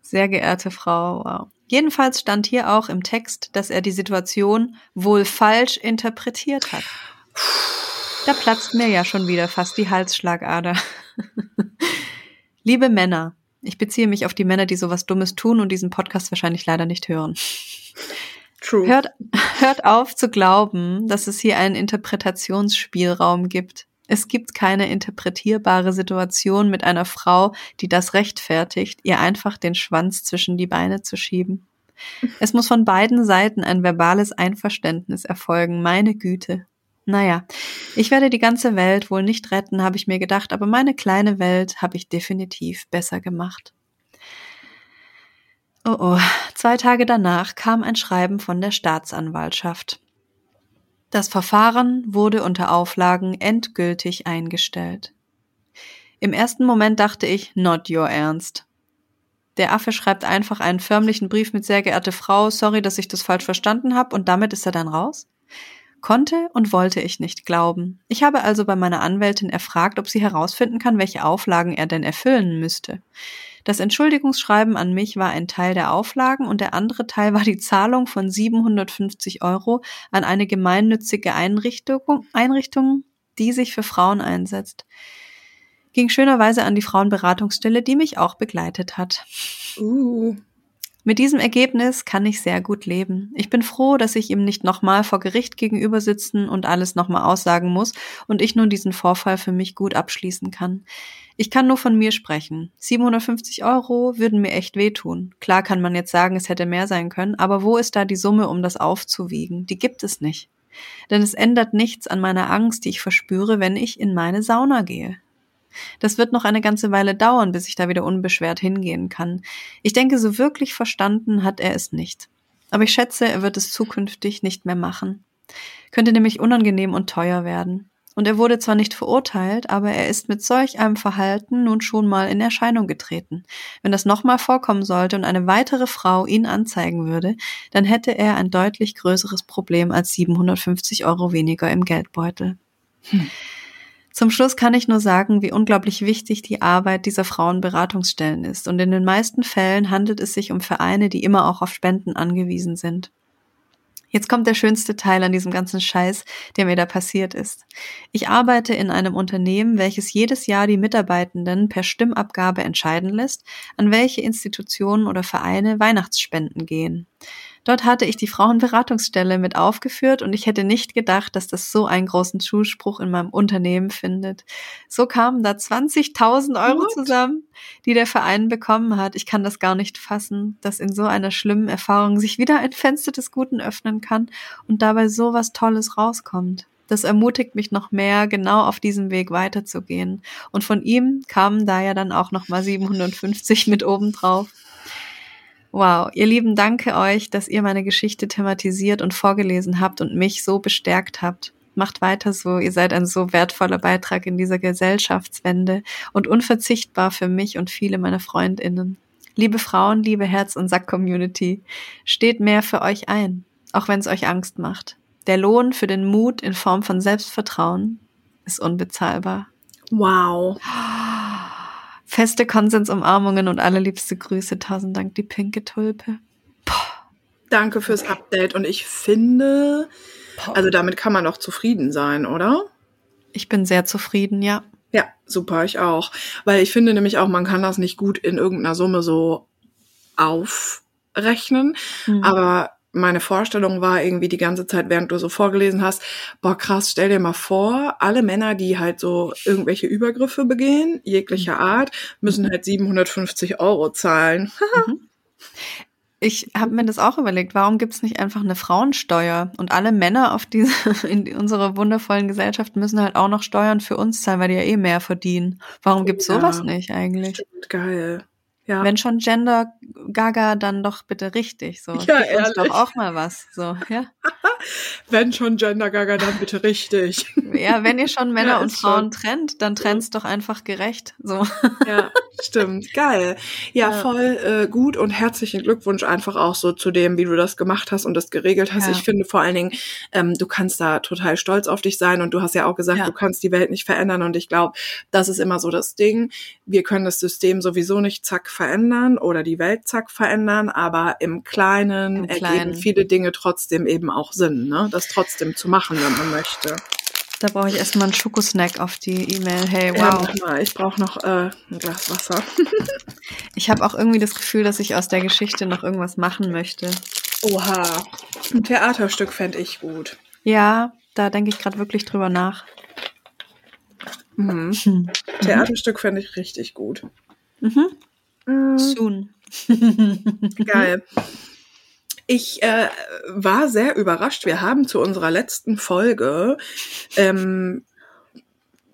Sehr geehrte Frau, wow. Jedenfalls stand hier auch im Text, dass er die Situation wohl falsch interpretiert hat. Da platzt mir ja schon wieder fast die Halsschlagader. Liebe Männer, ich beziehe mich auf die Männer, die sowas Dummes tun und diesen Podcast wahrscheinlich leider nicht hören. True. Hört, hört auf zu glauben, dass es hier einen Interpretationsspielraum gibt. Es gibt keine interpretierbare Situation mit einer Frau, die das rechtfertigt, ihr einfach den Schwanz zwischen die Beine zu schieben. Es muss von beiden Seiten ein verbales Einverständnis erfolgen, meine Güte. Naja, ich werde die ganze Welt wohl nicht retten, habe ich mir gedacht, aber meine kleine Welt habe ich definitiv besser gemacht. Oh oh, zwei Tage danach kam ein Schreiben von der Staatsanwaltschaft. Das Verfahren wurde unter Auflagen endgültig eingestellt. Im ersten Moment dachte ich, not your ernst. Der Affe schreibt einfach einen förmlichen Brief mit sehr geehrte Frau, sorry, dass ich das falsch verstanden habe und damit ist er dann raus? Konnte und wollte ich nicht glauben. Ich habe also bei meiner Anwältin erfragt, ob sie herausfinden kann, welche Auflagen er denn erfüllen müsste. Das Entschuldigungsschreiben an mich war ein Teil der Auflagen und der andere Teil war die Zahlung von 750 Euro an eine gemeinnützige Einrichtung, Einrichtung die sich für Frauen einsetzt. Ging schönerweise an die Frauenberatungsstelle, die mich auch begleitet hat. Uh. Mit diesem Ergebnis kann ich sehr gut leben. Ich bin froh, dass ich ihm nicht nochmal vor Gericht gegenüber sitzen und alles nochmal aussagen muss und ich nun diesen Vorfall für mich gut abschließen kann. Ich kann nur von mir sprechen. 750 Euro würden mir echt wehtun. Klar kann man jetzt sagen, es hätte mehr sein können, aber wo ist da die Summe, um das aufzuwiegen? Die gibt es nicht. Denn es ändert nichts an meiner Angst, die ich verspüre, wenn ich in meine Sauna gehe. Das wird noch eine ganze Weile dauern, bis ich da wieder unbeschwert hingehen kann. Ich denke, so wirklich verstanden hat er es nicht. Aber ich schätze, er wird es zukünftig nicht mehr machen. Könnte nämlich unangenehm und teuer werden. Und er wurde zwar nicht verurteilt, aber er ist mit solch einem Verhalten nun schon mal in Erscheinung getreten. Wenn das nochmal vorkommen sollte und eine weitere Frau ihn anzeigen würde, dann hätte er ein deutlich größeres Problem als 750 Euro weniger im Geldbeutel. Hm. Zum Schluss kann ich nur sagen, wie unglaublich wichtig die Arbeit dieser Frauenberatungsstellen ist. Und in den meisten Fällen handelt es sich um Vereine, die immer auch auf Spenden angewiesen sind. Jetzt kommt der schönste Teil an diesem ganzen Scheiß, der mir da passiert ist. Ich arbeite in einem Unternehmen, welches jedes Jahr die Mitarbeitenden per Stimmabgabe entscheiden lässt, an welche Institutionen oder Vereine Weihnachtsspenden gehen. Dort hatte ich die Frauenberatungsstelle mit aufgeführt und ich hätte nicht gedacht, dass das so einen großen Zuspruch in meinem Unternehmen findet. So kamen da 20.000 Euro What? zusammen, die der Verein bekommen hat. Ich kann das gar nicht fassen, dass in so einer schlimmen Erfahrung sich wieder ein Fenster des Guten öffnen kann und dabei so was Tolles rauskommt. Das ermutigt mich noch mehr, genau auf diesem Weg weiterzugehen. Und von ihm kamen da ja dann auch nochmal 750 mit oben drauf. Wow, ihr Lieben, danke euch, dass ihr meine Geschichte thematisiert und vorgelesen habt und mich so bestärkt habt. Macht weiter so, ihr seid ein so wertvoller Beitrag in dieser Gesellschaftswende und unverzichtbar für mich und viele meiner Freundinnen. Liebe Frauen, liebe Herz- und Sack-Community, steht mehr für euch ein, auch wenn es euch Angst macht. Der Lohn für den Mut in Form von Selbstvertrauen ist unbezahlbar. Wow. Feste Konsensumarmungen und allerliebste Grüße. Tausend Dank, die pinke Tulpe. Puh. Danke fürs Update. Und ich finde, also damit kann man doch zufrieden sein, oder? Ich bin sehr zufrieden, ja. Ja, super, ich auch. Weil ich finde nämlich auch, man kann das nicht gut in irgendeiner Summe so aufrechnen. Mhm. Aber meine Vorstellung war irgendwie die ganze Zeit, während du so vorgelesen hast, boah krass, stell dir mal vor, alle Männer, die halt so irgendwelche Übergriffe begehen, jeglicher mhm. Art, müssen halt 750 Euro zahlen. Mhm. Ich habe mir das auch überlegt, warum gibt es nicht einfach eine Frauensteuer? Und alle Männer auf diese, in unserer wundervollen Gesellschaft müssen halt auch noch Steuern für uns zahlen, weil die ja eh mehr verdienen. Warum gibt's sowas ja, nicht eigentlich? Stimmt, geil. Ja. Wenn schon Gender Gaga, dann doch bitte richtig. So, ja, Gib uns doch auch mal was. So, ja. wenn schon Gender Gaga, dann bitte richtig. ja, wenn ihr schon Männer ja, und Frauen schon. trennt, dann trennt's doch einfach gerecht. So. ja, stimmt. Geil. Ja, ja. voll äh, gut und herzlichen Glückwunsch einfach auch so zu dem, wie du das gemacht hast und das geregelt hast. Ich finde vor allen Dingen, ähm, du kannst da total stolz auf dich sein und du hast ja auch gesagt, du kannst die Welt nicht verändern und ich glaube, das ist immer so das Ding. Wir können das System sowieso nicht zack verändern oder die Welt zack verändern, aber im Kleinen, Im Kleinen. ergeben viele Dinge trotzdem eben auch Sinn, ne? das trotzdem zu machen, wenn man möchte. Da brauche ich erstmal einen Schokosnack auf die E-Mail. Hey, wow. Ja, ich brauche noch äh, ein Glas Wasser. ich habe auch irgendwie das Gefühl, dass ich aus der Geschichte noch irgendwas machen möchte. Oha. Ein Theaterstück fände ich gut. Ja, da denke ich gerade wirklich drüber nach. Mhm. Mhm. Theaterstück fände ich richtig gut. Mhm. Mm. Soon. Geil. Ich äh, war sehr überrascht. Wir haben zu unserer letzten Folge ähm,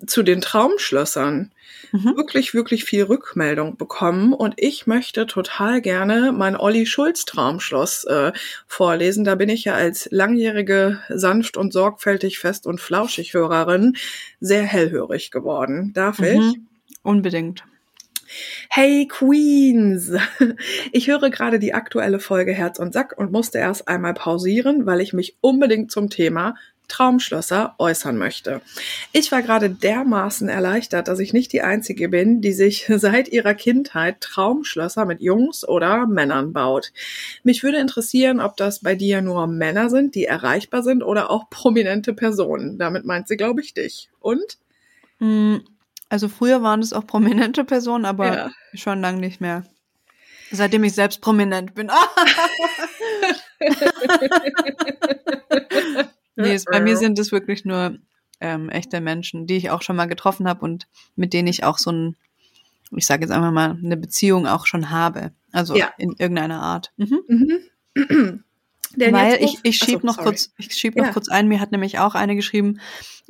zu den Traumschlössern mhm. wirklich, wirklich viel Rückmeldung bekommen. Und ich möchte total gerne mein Olli Schulz Traumschloss äh, vorlesen. Da bin ich ja als langjährige sanft und sorgfältig, fest und flauschig Hörerin sehr hellhörig geworden. Darf mhm. ich? Unbedingt. Hey Queens! Ich höre gerade die aktuelle Folge Herz und Sack und musste erst einmal pausieren, weil ich mich unbedingt zum Thema Traumschlösser äußern möchte. Ich war gerade dermaßen erleichtert, dass ich nicht die Einzige bin, die sich seit ihrer Kindheit Traumschlösser mit Jungs oder Männern baut. Mich würde interessieren, ob das bei dir nur Männer sind, die erreichbar sind oder auch prominente Personen. Damit meint sie, glaube ich, dich. Und? Also früher waren es auch prominente Personen, aber ja. schon lange nicht mehr. Seitdem ich selbst prominent bin. nee, es, bei mir sind es wirklich nur ähm, echte Menschen, die ich auch schon mal getroffen habe und mit denen ich auch so ein, ich sage jetzt einfach mal, eine Beziehung auch schon habe. Also ja. in irgendeiner Art. Mhm. Mhm. Weil ich, ich schieb Achso, noch sorry. kurz, ich schieb noch ja. kurz ein, mir hat nämlich auch eine geschrieben,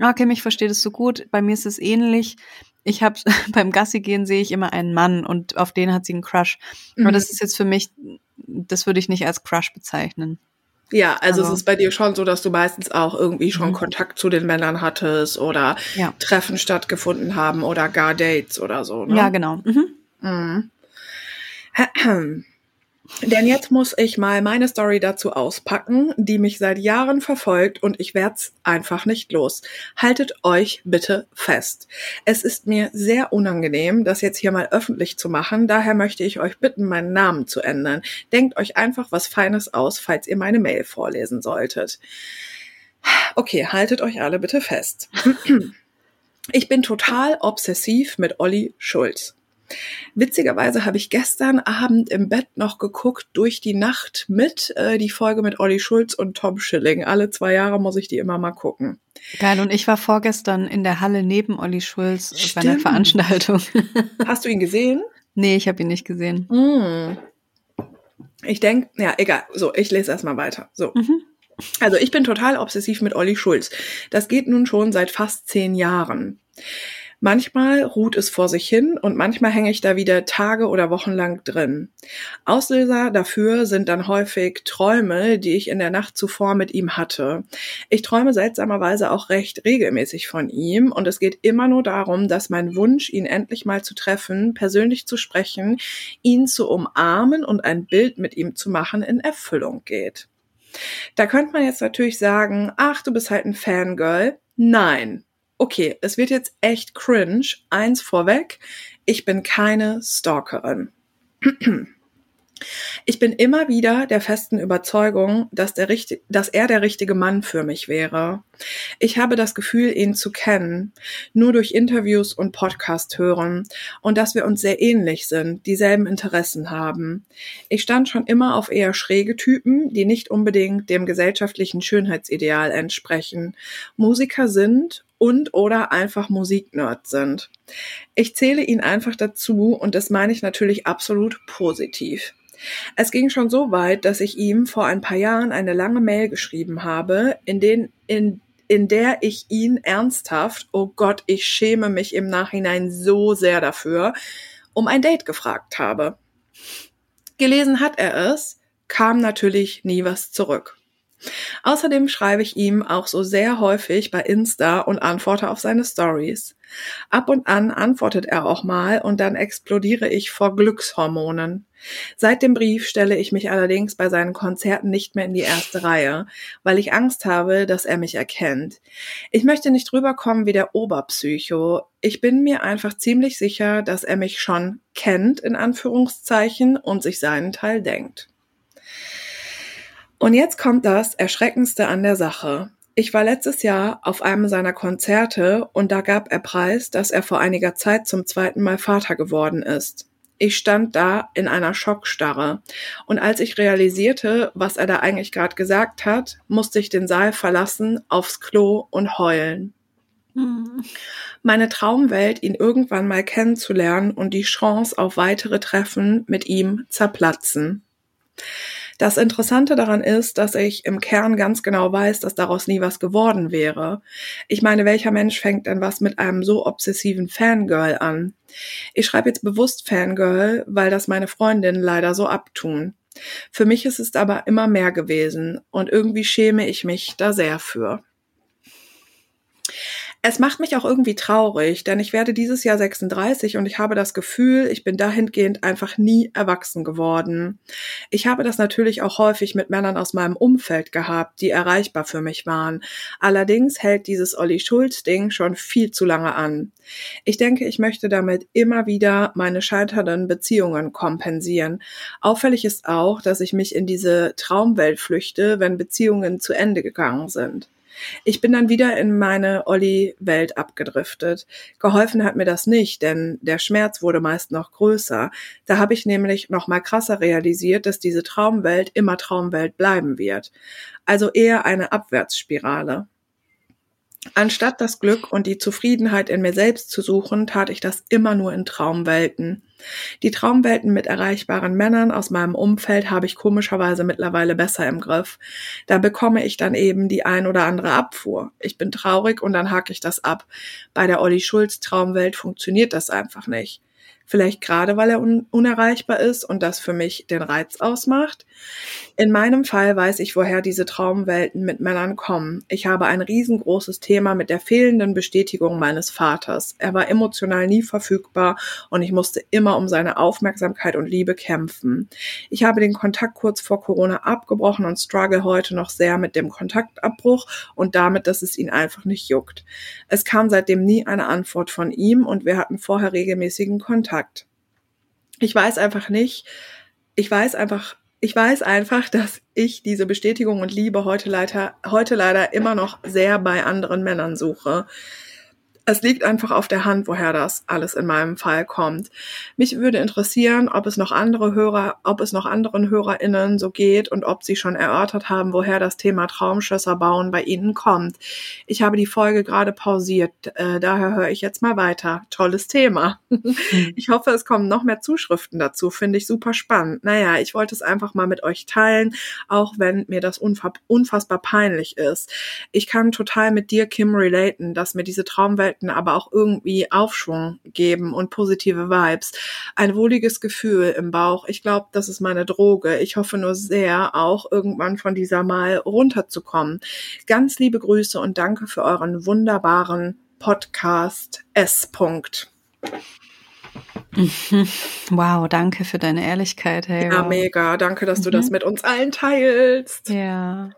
ah, okay, ich verstehe das so gut, bei mir ist es ähnlich ich habe beim Gassi gehen sehe ich immer einen Mann und auf den hat sie einen Crush. Mhm. Aber das ist jetzt für mich, das würde ich nicht als Crush bezeichnen. Ja, also, also, es ist bei dir schon so, dass du meistens auch irgendwie schon mhm. Kontakt zu den Männern hattest oder ja. Treffen stattgefunden haben oder gar Dates oder so. Ne? Ja, genau. Mhm. Denn jetzt muss ich mal meine Story dazu auspacken, die mich seit Jahren verfolgt und ich werd's einfach nicht los. Haltet euch bitte fest. Es ist mir sehr unangenehm, das jetzt hier mal öffentlich zu machen, daher möchte ich euch bitten, meinen Namen zu ändern. Denkt euch einfach was Feines aus, falls ihr meine Mail vorlesen solltet. Okay, haltet euch alle bitte fest. Ich bin total obsessiv mit Olli Schulz. Witzigerweise habe ich gestern Abend im Bett noch geguckt, durch die Nacht mit, äh, die Folge mit Olli Schulz und Tom Schilling. Alle zwei Jahre muss ich die immer mal gucken. Geil, und ich war vorgestern in der Halle neben Olli Schulz Stimmt. bei einer Veranstaltung. Hast du ihn gesehen? Nee, ich habe ihn nicht gesehen. Mm. Ich denke, ja, egal. So, ich lese erstmal weiter. So. Mhm. Also ich bin total obsessiv mit Olli Schulz. Das geht nun schon seit fast zehn Jahren. Manchmal ruht es vor sich hin und manchmal hänge ich da wieder Tage oder Wochen lang drin. Auslöser dafür sind dann häufig Träume, die ich in der Nacht zuvor mit ihm hatte. Ich träume seltsamerweise auch recht regelmäßig von ihm und es geht immer nur darum, dass mein Wunsch, ihn endlich mal zu treffen, persönlich zu sprechen, ihn zu umarmen und ein Bild mit ihm zu machen, in Erfüllung geht. Da könnte man jetzt natürlich sagen, ach, du bist halt ein Fangirl. Nein, okay, es wird jetzt echt cringe. Eins vorweg, ich bin keine Stalkerin. Ich bin immer wieder der festen Überzeugung, dass, der dass er der richtige Mann für mich wäre. Ich habe das Gefühl, ihn zu kennen, nur durch Interviews und Podcast hören und dass wir uns sehr ähnlich sind, dieselben Interessen haben. Ich stand schon immer auf eher schräge Typen, die nicht unbedingt dem gesellschaftlichen Schönheitsideal entsprechen. Musiker sind und oder einfach Musiknerd sind. Ich zähle ihn einfach dazu und das meine ich natürlich absolut positiv. Es ging schon so weit, dass ich ihm vor ein paar Jahren eine lange Mail geschrieben habe, in, den, in, in der ich ihn ernsthaft, oh Gott, ich schäme mich im Nachhinein so sehr dafür, um ein Date gefragt habe. Gelesen hat er es, kam natürlich nie was zurück. Außerdem schreibe ich ihm auch so sehr häufig bei Insta und antworte auf seine Stories. Ab und an antwortet er auch mal und dann explodiere ich vor Glückshormonen. Seit dem Brief stelle ich mich allerdings bei seinen Konzerten nicht mehr in die erste Reihe, weil ich Angst habe, dass er mich erkennt. Ich möchte nicht rüberkommen wie der Oberpsycho. Ich bin mir einfach ziemlich sicher, dass er mich schon kennt, in Anführungszeichen, und sich seinen Teil denkt. Und jetzt kommt das Erschreckendste an der Sache. Ich war letztes Jahr auf einem seiner Konzerte und da gab er preis, dass er vor einiger Zeit zum zweiten Mal Vater geworden ist. Ich stand da in einer Schockstarre. Und als ich realisierte, was er da eigentlich gerade gesagt hat, musste ich den Saal verlassen, aufs Klo und heulen. Mhm. Meine Traumwelt, ihn irgendwann mal kennenzulernen und die Chance auf weitere Treffen mit ihm zerplatzen. Das Interessante daran ist, dass ich im Kern ganz genau weiß, dass daraus nie was geworden wäre. Ich meine, welcher Mensch fängt denn was mit einem so obsessiven Fangirl an? Ich schreibe jetzt bewusst Fangirl, weil das meine Freundinnen leider so abtun. Für mich ist es aber immer mehr gewesen und irgendwie schäme ich mich da sehr für. Es macht mich auch irgendwie traurig, denn ich werde dieses Jahr 36 und ich habe das Gefühl, ich bin dahingehend einfach nie erwachsen geworden. Ich habe das natürlich auch häufig mit Männern aus meinem Umfeld gehabt, die erreichbar für mich waren. Allerdings hält dieses Olli Schulz-Ding schon viel zu lange an. Ich denke, ich möchte damit immer wieder meine scheiternden Beziehungen kompensieren. Auffällig ist auch, dass ich mich in diese Traumwelt flüchte, wenn Beziehungen zu Ende gegangen sind. Ich bin dann wieder in meine Olli-Welt abgedriftet. Geholfen hat mir das nicht, denn der Schmerz wurde meist noch größer. Da habe ich nämlich noch mal krasser realisiert, dass diese Traumwelt immer Traumwelt bleiben wird. Also eher eine Abwärtsspirale. Anstatt das Glück und die Zufriedenheit in mir selbst zu suchen, tat ich das immer nur in Traumwelten. Die Traumwelten mit erreichbaren Männern aus meinem Umfeld habe ich komischerweise mittlerweile besser im Griff. Da bekomme ich dann eben die ein oder andere Abfuhr. Ich bin traurig und dann hake ich das ab. Bei der Olli Schulz Traumwelt funktioniert das einfach nicht. Vielleicht gerade, weil er un unerreichbar ist und das für mich den Reiz ausmacht. In meinem Fall weiß ich, woher diese Traumwelten mit Männern kommen. Ich habe ein riesengroßes Thema mit der fehlenden Bestätigung meines Vaters. Er war emotional nie verfügbar und ich musste immer um seine Aufmerksamkeit und Liebe kämpfen. Ich habe den Kontakt kurz vor Corona abgebrochen und struggle heute noch sehr mit dem Kontaktabbruch und damit, dass es ihn einfach nicht juckt. Es kam seitdem nie eine Antwort von ihm und wir hatten vorher regelmäßigen Kontakt. Ich weiß einfach nicht, ich weiß einfach, ich weiß einfach, dass ich diese Bestätigung und Liebe heute leider, heute leider immer noch sehr bei anderen Männern suche es liegt einfach auf der Hand, woher das alles in meinem Fall kommt. Mich würde interessieren, ob es noch andere Hörer, ob es noch anderen HörerInnen so geht und ob sie schon erörtert haben, woher das Thema Traumschlösser bauen bei ihnen kommt. Ich habe die Folge gerade pausiert, äh, daher höre ich jetzt mal weiter. Tolles Thema. Hm. Ich hoffe, es kommen noch mehr Zuschriften dazu, finde ich super spannend. Naja, ich wollte es einfach mal mit euch teilen, auch wenn mir das unfassbar peinlich ist. Ich kann total mit dir, Kim, relaten, dass mir diese Traumwelt Projekten aber auch irgendwie Aufschwung geben und positive Vibes. Ein wohliges Gefühl im Bauch. Ich glaube, das ist meine Droge. Ich hoffe nur sehr, auch irgendwann von dieser Mal runterzukommen. Ganz liebe Grüße und danke für euren wunderbaren Podcast S. -Punkt. Wow, danke für deine Ehrlichkeit. Hey, ja, mega. Danke, dass du das mhm. mit uns allen teilst. Ja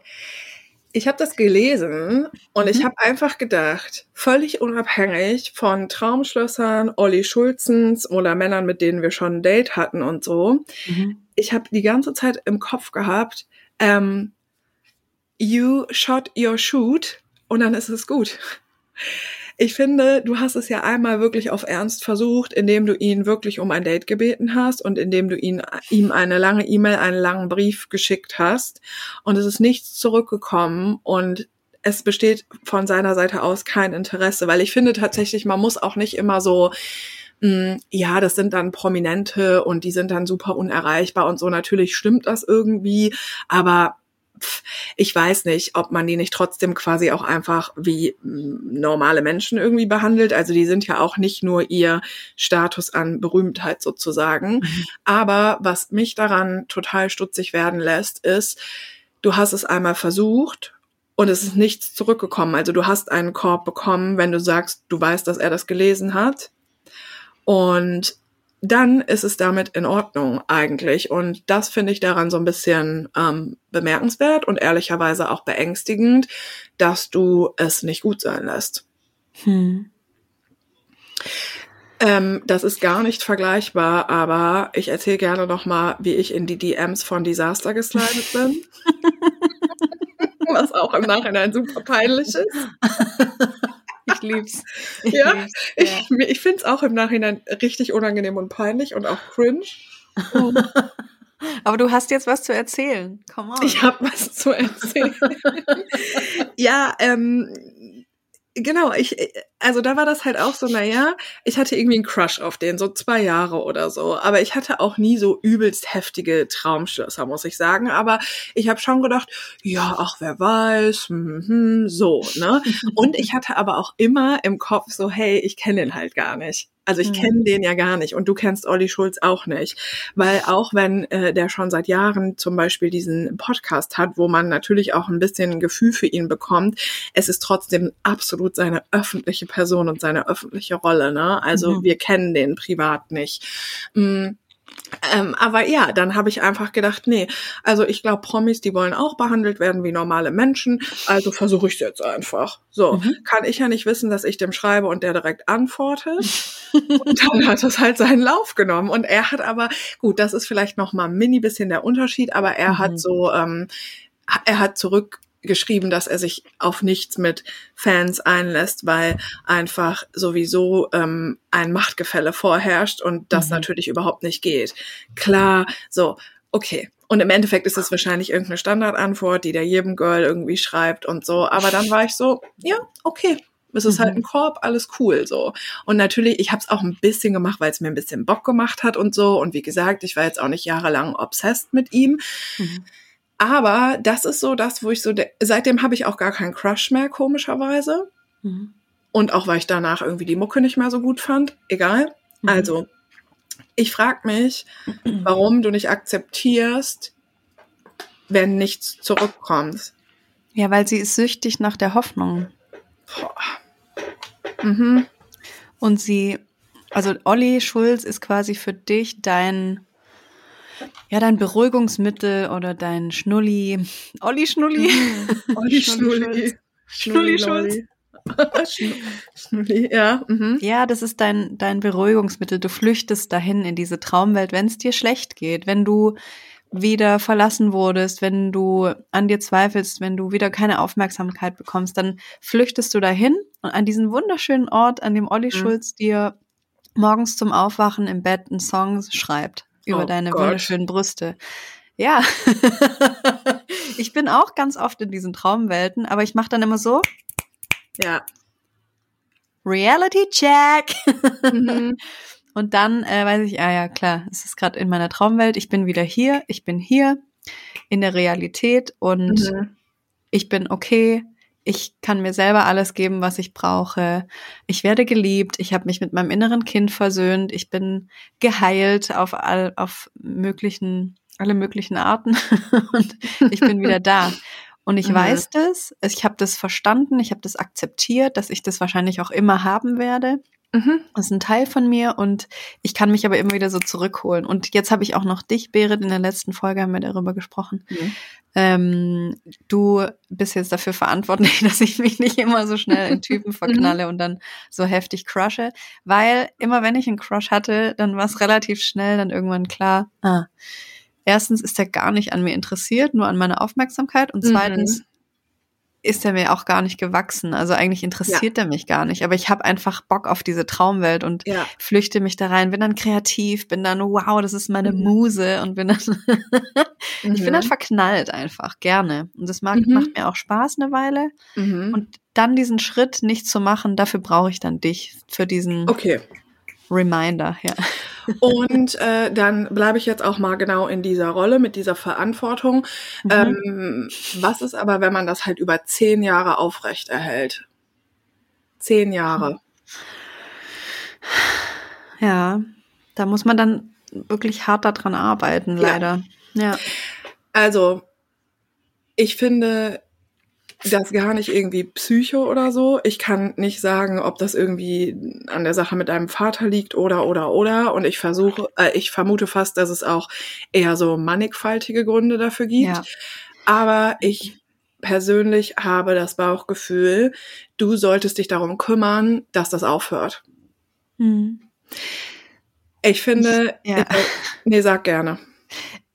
ich habe das gelesen und ich mhm. habe einfach gedacht, völlig unabhängig von Traumschlössern, Olli Schulzens oder Männern, mit denen wir schon ein Date hatten und so, mhm. ich habe die ganze Zeit im Kopf gehabt, ähm, you shot your shoot und dann ist es gut. Ich finde, du hast es ja einmal wirklich auf Ernst versucht, indem du ihn wirklich um ein Date gebeten hast und indem du ihn, ihm eine lange E-Mail, einen langen Brief geschickt hast. Und es ist nichts zurückgekommen und es besteht von seiner Seite aus kein Interesse, weil ich finde tatsächlich, man muss auch nicht immer so, hm, ja, das sind dann Prominente und die sind dann super unerreichbar und so. Natürlich stimmt das irgendwie, aber ich weiß nicht, ob man die nicht trotzdem quasi auch einfach wie mm, normale Menschen irgendwie behandelt. Also die sind ja auch nicht nur ihr Status an Berühmtheit sozusagen. Mhm. Aber was mich daran total stutzig werden lässt, ist, du hast es einmal versucht und es ist nichts zurückgekommen. Also du hast einen Korb bekommen, wenn du sagst, du weißt, dass er das gelesen hat. Und dann ist es damit in Ordnung eigentlich. Und das finde ich daran so ein bisschen ähm, bemerkenswert und ehrlicherweise auch beängstigend, dass du es nicht gut sein lässt. Hm. Ähm, das ist gar nicht vergleichbar, aber ich erzähle gerne noch mal, wie ich in die DMs von Disaster geslidet bin. Was auch im Nachhinein super peinlich ist. Ich lieb's. Ich ja, lieb's. ich, ja. ich finde es auch im Nachhinein richtig unangenehm und peinlich und auch cringe. Aber du hast jetzt was zu erzählen. Come on. Ich habe was zu erzählen. ja, ähm, genau, ich, also da war das halt auch so, naja, ich hatte irgendwie einen Crush auf den, so zwei Jahre oder so. Aber ich hatte auch nie so übelst heftige Traumschlösser, muss ich sagen. Aber ich habe schon gedacht, ja, ach, wer weiß, hm, hm, so, ne? Und ich hatte aber auch immer im Kopf so, hey, ich kenne den halt gar nicht. Also ich mhm. kenne den ja gar nicht und du kennst Olli Schulz auch nicht. Weil auch wenn äh, der schon seit Jahren zum Beispiel diesen Podcast hat, wo man natürlich auch ein bisschen ein Gefühl für ihn bekommt, es ist trotzdem absolut seine öffentliche Person und seine öffentliche Rolle. Ne? Also mhm. wir kennen den privat nicht. Mhm. Ähm, aber ja, dann habe ich einfach gedacht, nee, also ich glaube, Promis, die wollen auch behandelt werden wie normale Menschen, also versuche ich es jetzt einfach. So, mhm. kann ich ja nicht wissen, dass ich dem schreibe und der direkt antwortet. und dann hat es halt seinen Lauf genommen. Und er hat aber, gut, das ist vielleicht noch mal ein mini bisschen der Unterschied, aber er mhm. hat so, ähm, er hat zurück geschrieben, dass er sich auf nichts mit Fans einlässt, weil einfach sowieso ähm, ein Machtgefälle vorherrscht und das mhm. natürlich überhaupt nicht geht. Klar, so, okay. Und im Endeffekt ist es wahrscheinlich irgendeine Standardantwort, die der jedem Girl irgendwie schreibt und so. Aber dann war ich so, ja, okay, es ist halt mhm. halt ein Korb, alles cool so. Und natürlich, ich habe es auch ein bisschen gemacht, weil es mir ein bisschen Bock gemacht hat und so. Und wie gesagt, ich war jetzt auch nicht jahrelang obsessed mit ihm. Mhm. Aber das ist so das, wo ich so, seitdem habe ich auch gar keinen Crush mehr, komischerweise. Mhm. Und auch weil ich danach irgendwie die Mucke nicht mehr so gut fand. Egal. Mhm. Also, ich frage mich, warum du nicht akzeptierst, wenn nichts zurückkommt. Ja, weil sie ist süchtig nach der Hoffnung. Mhm. Und sie, also Olli Schulz ist quasi für dich dein, ja, dein Beruhigungsmittel oder dein Schnulli. Olli Schnulli. Olli Schnulli. Schnulli Schulz. Schnu- Schnulli, ja. Mhm. Ja, das ist dein, dein Beruhigungsmittel. Du flüchtest dahin in diese Traumwelt, wenn es dir schlecht geht, wenn du wieder verlassen wurdest, wenn du an dir zweifelst, wenn du wieder keine Aufmerksamkeit bekommst, dann flüchtest du dahin und an diesen wunderschönen Ort, an dem Olli Mhm. Schulz dir morgens zum Aufwachen im Bett einen Song schreibt über Oh deine Gott. wunderschönen Brüste. Ja, ich bin auch ganz oft in diesen Traumwelten, aber ich mache dann immer so Ja. Reality Check. Mhm. Und dann äh, weiß ich, ah ja, klar, es ist gerade in meiner Traumwelt, ich bin wieder hier, ich bin hier in der Realität und Mhm. ich bin okay, ich kann mir selber alles geben, was ich brauche. Ich werde geliebt, ich habe mich mit meinem inneren Kind versöhnt, ich bin geheilt auf all, auf möglichen alle möglichen Arten und ich bin wieder da. Und ich Mhm. weiß das, ich habe das verstanden, ich habe das akzeptiert, dass ich das wahrscheinlich auch immer haben werde. Mhm. Das ist ein Teil von mir und ich kann mich aber immer wieder so zurückholen. Und jetzt habe ich auch noch dich, Berit, in der letzten Folge haben wir darüber gesprochen. Mhm. Ähm, du bist jetzt dafür verantwortlich, dass ich mich nicht immer so schnell in Typen verknalle und dann so heftig crushe. Weil immer wenn ich einen Crush hatte, dann war es relativ schnell dann irgendwann klar, ah, erstens ist er gar nicht an mir interessiert, nur an meiner Aufmerksamkeit und Mhm. zweitens ist er mir auch gar nicht gewachsen. Also eigentlich interessiert er mich gar nicht. Aber ich habe einfach Bock auf diese Traumwelt und Ja. flüchte mich da rein, bin dann kreativ, bin dann, wow, das ist meine Mhm. Muse und bin dann, ich bin dann Mhm. verknallt einfach, gerne. Und das mag, Mhm. macht mir auch Spaß eine Weile. Mhm. Und dann diesen Schritt nicht zu machen, dafür brauche ich dann dich für diesen Okay. Reminder, ja. Und äh, dann bleibe ich jetzt auch mal genau in dieser Rolle mit dieser Verantwortung. Mhm. Ähm, was ist aber, wenn man das halt über zehn Jahre aufrecht erhält? Zehn Jahre. Ja, da muss man dann wirklich hart daran arbeiten, Ja. leider. Ja. Also, ich finde das gar nicht irgendwie Psycho oder so. Ich kann nicht sagen, ob das irgendwie an der Sache mit deinem Vater liegt oder oder oder. Und ich versuche, äh, ich vermute fast, dass es auch eher so mannigfaltige Gründe dafür gibt. Ja. Aber ich persönlich habe das Bauchgefühl, du solltest dich darum kümmern, dass das aufhört. Hm. Ich finde, Ja. äh, nee, sag gerne.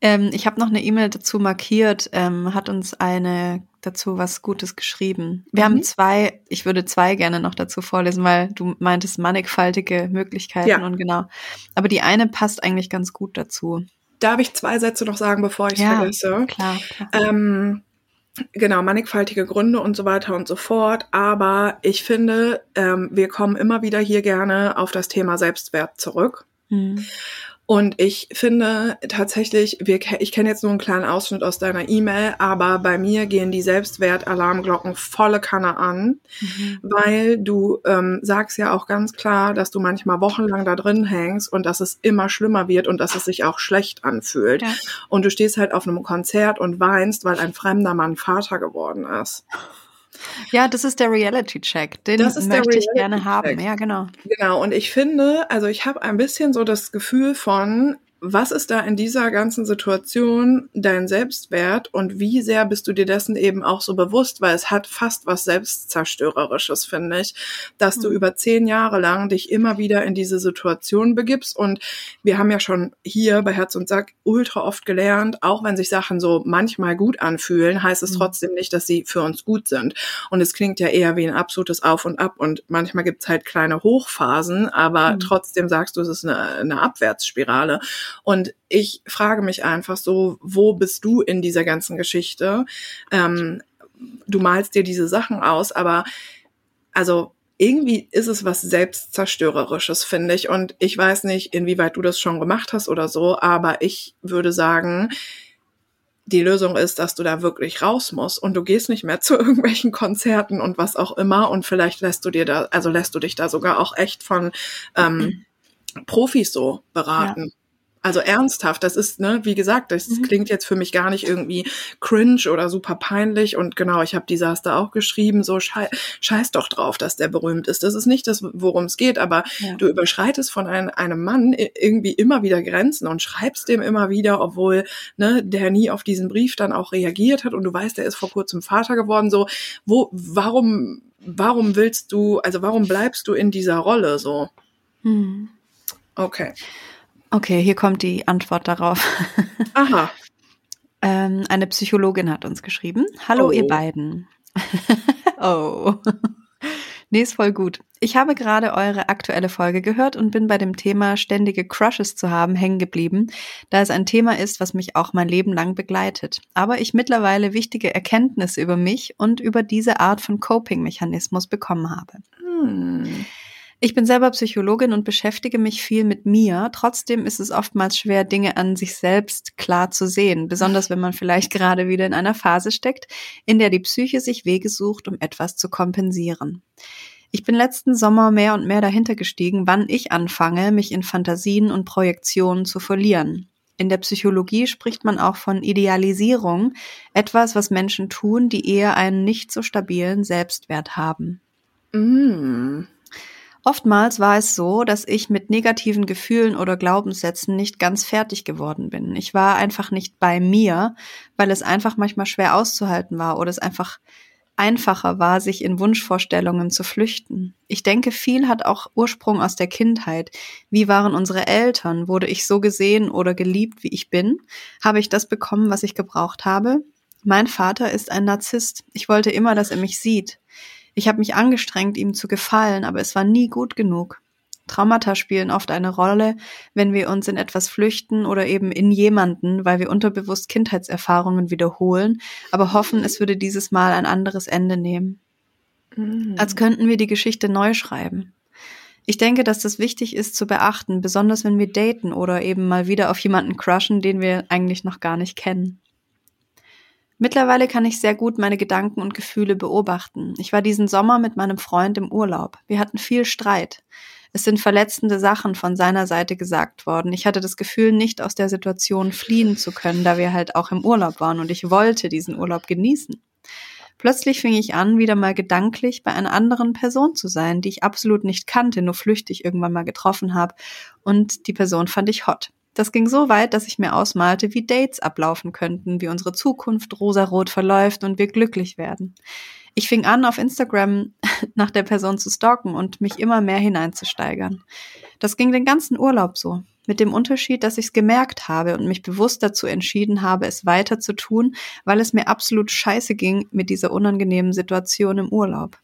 Ähm, ich habe noch eine E-Mail dazu markiert, ähm, hat uns eine dazu was Gutes geschrieben. Wir Mhm. haben zwei, ich würde zwei gerne noch dazu vorlesen, weil du meintest mannigfaltige Möglichkeiten Ja. und genau. Aber die eine passt eigentlich ganz gut dazu. Darf ich zwei Sätze noch sagen, bevor ich es Ja. vergesse? Klar, klar. Ähm, genau, mannigfaltige Gründe und so weiter und so fort. Aber ich finde, ähm, wir kommen immer wieder hier gerne auf das Thema Selbstwert zurück. Hm. Und ich finde tatsächlich, wir, ich kenne jetzt nur einen kleinen Ausschnitt aus deiner E-Mail, aber bei mir gehen die Selbstwert-Alarmglocken volle Kanne an, Mhm. weil du ähm, sagst ja auch ganz klar, dass du manchmal wochenlang da drin hängst und dass es immer schlimmer wird und dass es sich auch schlecht anfühlt. Ja. Und du stehst halt auf einem Konzert und weinst, weil ein fremder Mann Vater geworden ist. Ja, das ist der Reality-Check. Den Das ist möchte ich gerne haben. Ja, genau. Genau, und ich finde, also ich habe ein bisschen so das Gefühl von, was ist da in dieser ganzen Situation dein Selbstwert und wie sehr bist du dir dessen eben auch so bewusst, weil es hat fast was Selbstzerstörerisches, finde ich, dass du Mhm. über zehn Jahre lang dich immer wieder in diese Situation begibst und wir haben ja schon hier bei Herz und Sack ultra oft gelernt, auch wenn sich Sachen so manchmal gut anfühlen, heißt es Mhm. trotzdem nicht, dass sie für uns gut sind. Und es klingt ja eher wie ein absolutes Auf und Ab und manchmal gibt's halt kleine Hochphasen, aber Mhm. trotzdem sagst du, es ist eine, eine Abwärtsspirale. Und ich frage mich einfach so, wo bist du in dieser ganzen Geschichte? Ähm, du malst dir diese Sachen aus, aber also irgendwie ist es was selbstzerstörerisches, finde ich. Und ich weiß nicht, inwieweit du das schon gemacht hast oder so, aber ich würde sagen, die Lösung ist, dass du da wirklich raus musst und du gehst nicht mehr zu irgendwelchen Konzerten und was auch immer und vielleicht lässt du dir da, also lässt du dich da sogar auch echt von ähm, Profis so beraten. Also ernsthaft, das ist, ne, wie gesagt, das Mhm. klingt jetzt für mich gar nicht irgendwie cringe oder super peinlich. Und genau, ich habe Desaster auch geschrieben, so schei scheiß doch drauf, dass der berühmt ist. Das ist nicht das, worum es geht, aber Ja. du überschreitest von ein, einem Mann irgendwie immer wieder Grenzen und schreibst dem immer wieder, obwohl ne, der nie auf diesen Brief dann auch reagiert hat und du weißt, der ist vor kurzem Vater geworden. So, wo, warum, warum willst du, also warum bleibst du in dieser Rolle so? Hm. Okay. Okay, hier kommt die Antwort darauf. Aha. Ähm, eine Psychologin hat uns geschrieben. Hallo, Oh. ihr beiden. oh. Nee, ist voll gut. Ich habe gerade eure aktuelle Folge gehört und bin bei dem Thema ständige Crushes zu haben hängen geblieben, da es ein Thema ist, was mich auch mein Leben lang begleitet. Aber ich mittlerweile wichtige Erkenntnisse über mich und über diese Art von Coping-Mechanismus bekommen habe. Hm. Ich bin selber Psychologin und beschäftige mich viel mit mir. Trotzdem ist es oftmals schwer, Dinge an sich selbst klar zu sehen, besonders wenn man vielleicht gerade wieder in einer Phase steckt, in der die Psyche sich Wege sucht, um etwas zu kompensieren. Ich bin letzten Sommer mehr und mehr dahinter gestiegen, wann ich anfange, mich in Fantasien und Projektionen zu verlieren. In der Psychologie spricht man auch von Idealisierung, etwas, was Menschen tun, die eher einen nicht so stabilen Selbstwert haben. Mm. Oftmals war es so, dass ich mit negativen Gefühlen oder Glaubenssätzen nicht ganz fertig geworden bin. Ich war einfach nicht bei mir, weil es einfach manchmal schwer auszuhalten war oder es einfach einfacher war, sich in Wunschvorstellungen zu flüchten. Ich denke, viel hat auch Ursprung aus der Kindheit. Wie waren unsere Eltern? Wurde ich so gesehen oder geliebt, wie ich bin? Habe ich das bekommen, was ich gebraucht habe? Mein Vater ist ein Narzisst. Ich wollte immer, dass er mich sieht. Ich habe mich angestrengt, ihm zu gefallen, aber es war nie gut genug. Traumata spielen oft eine Rolle, wenn wir uns in etwas flüchten oder eben in jemanden, weil wir unterbewusst Kindheitserfahrungen wiederholen, aber hoffen, es würde dieses Mal ein anderes Ende nehmen. Mm. Als könnten wir die Geschichte neu schreiben. Ich denke, dass das wichtig ist zu beachten, besonders wenn wir daten oder eben mal wieder auf jemanden crushen, den wir eigentlich noch gar nicht kennen. Mittlerweile kann ich sehr gut meine Gedanken und Gefühle beobachten. Ich war diesen Sommer mit meinem Freund im Urlaub. Wir hatten viel Streit. Es sind verletzende Sachen von seiner Seite gesagt worden. Ich hatte das Gefühl, nicht aus der Situation fliehen zu können, da wir halt auch im Urlaub waren und ich wollte diesen Urlaub genießen. Plötzlich fing ich an, wieder mal gedanklich bei einer anderen Person zu sein, die ich absolut nicht kannte, nur flüchtig irgendwann mal getroffen habe. Und die Person fand ich hot. Das ging so weit, dass ich mir ausmalte, wie Dates ablaufen könnten, wie unsere Zukunft rosarot verläuft und wir glücklich werden. Ich fing an, auf Instagram nach der Person zu stalken und mich immer mehr hineinzusteigern. Das ging den ganzen Urlaub so. Mit dem Unterschied, dass ich es gemerkt habe und mich bewusst dazu entschieden habe, es weiter zu tun, weil es mir absolut scheiße ging mit dieser unangenehmen Situation im Urlaub.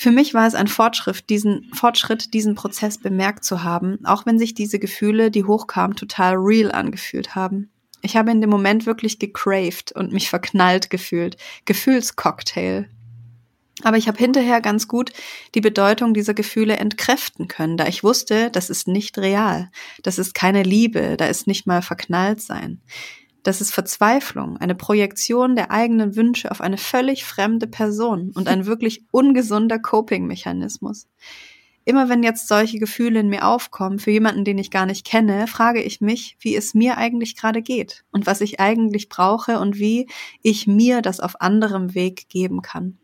Für mich war es ein Fortschritt, diesen Fortschritt, diesen Prozess bemerkt zu haben, auch wenn sich diese Gefühle, die hochkamen, total real angefühlt haben. Ich habe in dem Moment wirklich gecraved und mich verknallt gefühlt. Gefühlscocktail. Aber ich habe hinterher ganz gut die Bedeutung dieser Gefühle entkräften können, da ich wusste, das ist nicht real. Das ist keine Liebe, da ist nicht mal verknallt sein. Das ist Verzweiflung, eine Projektion der eigenen Wünsche auf eine völlig fremde Person und ein wirklich ungesunder Coping-Mechanismus. Immer wenn jetzt solche Gefühle in mir aufkommen, für jemanden, den ich gar nicht kenne, frage ich mich, wie es mir eigentlich gerade geht und was ich eigentlich brauche und wie ich mir das auf anderem Weg geben kann.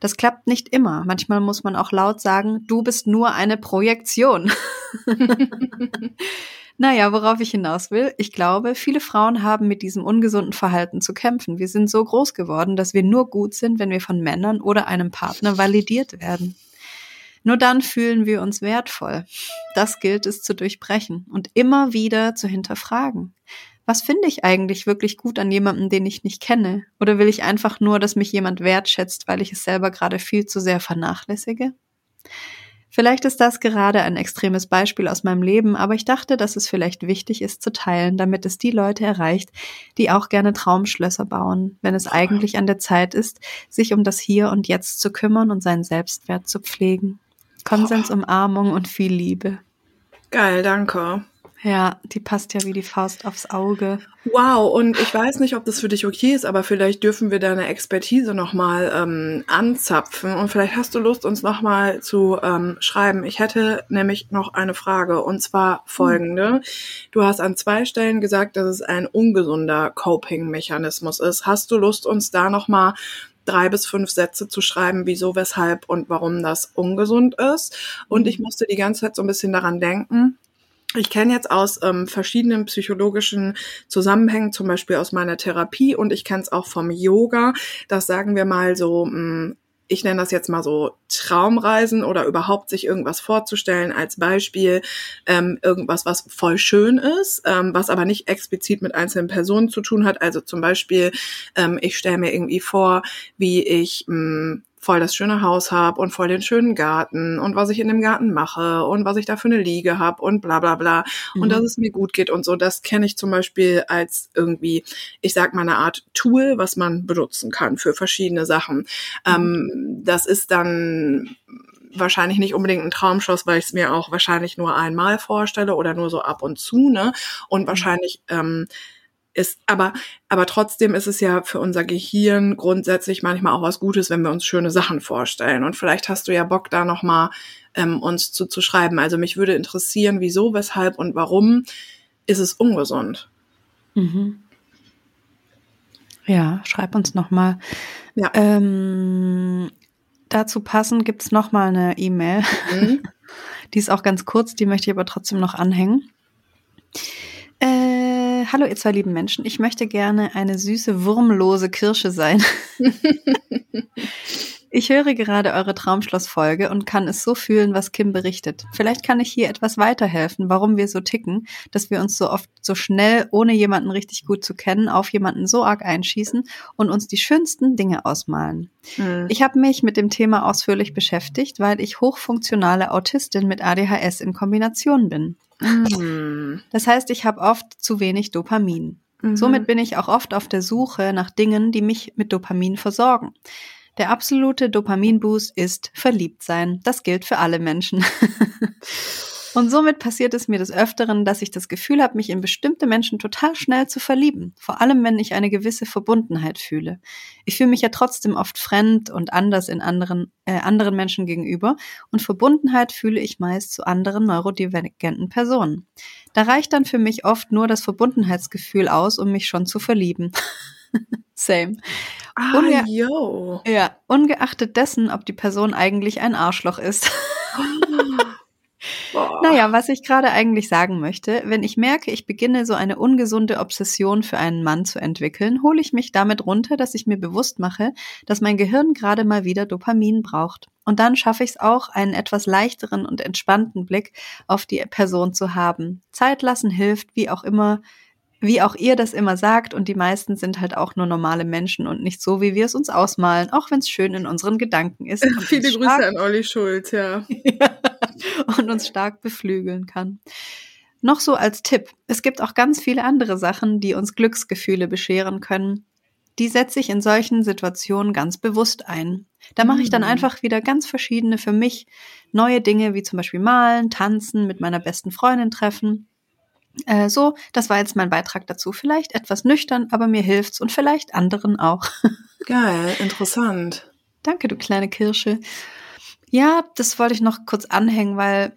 Das klappt nicht immer. Manchmal muss man auch laut sagen, du bist nur eine Projektion. naja, worauf ich hinaus will, ich glaube, viele Frauen haben mit diesem ungesunden Verhalten zu kämpfen. Wir sind so groß geworden, dass wir nur gut sind, wenn wir von Männern oder einem Partner validiert werden. Nur dann fühlen wir uns wertvoll. Das gilt es zu durchbrechen und immer wieder zu hinterfragen. Was finde ich eigentlich wirklich gut an jemandem, den ich nicht kenne? Oder will ich einfach nur, dass mich jemand wertschätzt, weil ich es selber gerade viel zu sehr vernachlässige? Vielleicht ist das gerade ein extremes Beispiel aus meinem Leben, aber ich dachte, dass es vielleicht wichtig ist zu teilen, damit es die Leute erreicht, die auch gerne Traumschlösser bauen, wenn es eigentlich an der Zeit ist, sich um das Hier und Jetzt zu kümmern und seinen Selbstwert zu pflegen. Konsens, Umarmung und viel Liebe. Geil, danke. Ja, die passt ja wie die Faust aufs Auge. Wow, und ich weiß nicht, ob das für dich okay ist, aber vielleicht dürfen wir deine Expertise nochmal ähm, anzapfen und vielleicht hast du Lust, uns nochmal zu ähm, schreiben. Ich hätte nämlich noch eine Frage und zwar folgende. Hm. Du hast an zwei Stellen gesagt, dass es ein ungesunder Coping-Mechanismus ist. Hast du Lust, uns da nochmal drei bis fünf Sätze zu schreiben, wieso, weshalb und warum das ungesund ist. Und ich musste die ganze Zeit so ein bisschen daran denken, ich kenne jetzt aus ähm, verschiedenen psychologischen Zusammenhängen, zum Beispiel aus meiner Therapie und ich kenne es auch vom Yoga, dass sagen wir mal so mh, hm, ich nenne das jetzt mal so Traumreisen oder überhaupt sich irgendwas vorzustellen als Beispiel, ähm, irgendwas, was voll schön ist, ähm, was aber nicht explizit mit einzelnen Personen zu tun hat. Also zum Beispiel, ähm, ich stelle mir irgendwie vor, wie ich mh, hm, voll das schöne Haus habe und voll den schönen Garten und was ich in dem Garten mache und was ich da für eine Liege habe und bla bla bla mhm. und dass es mir gut geht und so. Das kenne ich zum Beispiel als irgendwie, ich sag mal, eine Art Tool, was man benutzen kann für verschiedene Sachen. Mhm. Ähm, das ist dann wahrscheinlich nicht unbedingt ein Traumschloss, weil ich es mir auch wahrscheinlich nur einmal vorstelle oder nur so ab und zu, ne? Und mhm. wahrscheinlich ähm, ist, aber, aber trotzdem ist es ja für unser Gehirn grundsätzlich manchmal auch was Gutes, wenn wir uns schöne Sachen vorstellen. Und vielleicht hast du ja Bock, da nochmal ähm, uns zu, zu schreiben. Also mich würde interessieren, wieso, weshalb und warum ist es ungesund? Mhm. Ja, schreib uns nochmal. Ja. Ähm, dazu passend gibt's noch mal eine E-Mail. Mhm. Die ist auch ganz kurz, die möchte ich aber trotzdem noch anhängen. Hallo ihr zwei lieben Menschen, ich möchte gerne eine süße, wurmlose Kirsche sein. ich höre gerade eure Traumschlossfolge und kann es so fühlen, was Kim berichtet. Vielleicht kann ich hier etwas weiterhelfen, warum wir so ticken, dass wir uns so oft so schnell, ohne jemanden richtig gut zu kennen, auf jemanden so arg einschießen und uns die schönsten Dinge ausmalen. Mhm. Ich habe mich mit dem Thema ausführlich beschäftigt, weil ich hochfunktionale Autistin mit ADHS in Kombination bin. Mhm. Das heißt, ich habe oft zu wenig Dopamin. Mhm. Somit bin ich auch oft auf der Suche nach Dingen, die mich mit Dopamin versorgen. Der absolute Dopaminboost ist verliebt sein. Das gilt für alle Menschen. Und somit passiert es mir des Öfteren, dass ich das Gefühl habe, mich in bestimmte Menschen total schnell zu verlieben. Vor allem, wenn ich eine gewisse Verbundenheit fühle. Ich fühle mich ja trotzdem oft fremd und anders in anderen, äh, anderen Menschen gegenüber. Und Verbundenheit fühle ich meist zu anderen neurodivergenten Personen. Da reicht dann für mich oft nur das Verbundenheitsgefühl aus, um mich schon zu verlieben. Same. Ah, Unge yo. Ja, ungeachtet dessen, ob die Person eigentlich ein Arschloch ist. Boah. Naja, was ich gerade eigentlich sagen möchte, wenn ich merke, ich beginne so eine ungesunde Obsession für einen Mann zu entwickeln, hole ich mich damit runter, dass ich mir bewusst mache, dass mein Gehirn gerade mal wieder Dopamin braucht. Und dann schaffe ich es auch, einen etwas leichteren und entspannten Blick auf die Person zu haben. Zeit lassen hilft, wie auch immer, wie auch ihr das immer sagt, und die meisten sind halt auch nur normale Menschen und nicht so, wie wir es uns ausmalen, auch wenn es schön in unseren Gedanken ist. Viele Grüße an Olli Schulz, ja. und uns stark beflügeln kann. Noch so als Tipp, es gibt auch ganz viele andere Sachen, die uns Glücksgefühle bescheren können. Die setze ich in solchen Situationen ganz bewusst ein. Da mache ich dann mhm. einfach wieder ganz verschiedene für mich neue Dinge, wie zum Beispiel malen, tanzen, mit meiner besten Freundin treffen äh, so, das war jetzt mein Beitrag dazu. Vielleicht etwas nüchtern, aber mir hilft's und vielleicht anderen auch. Geil, interessant. Danke, du kleine Kirsche. Ja, das wollte ich noch kurz anhängen, weil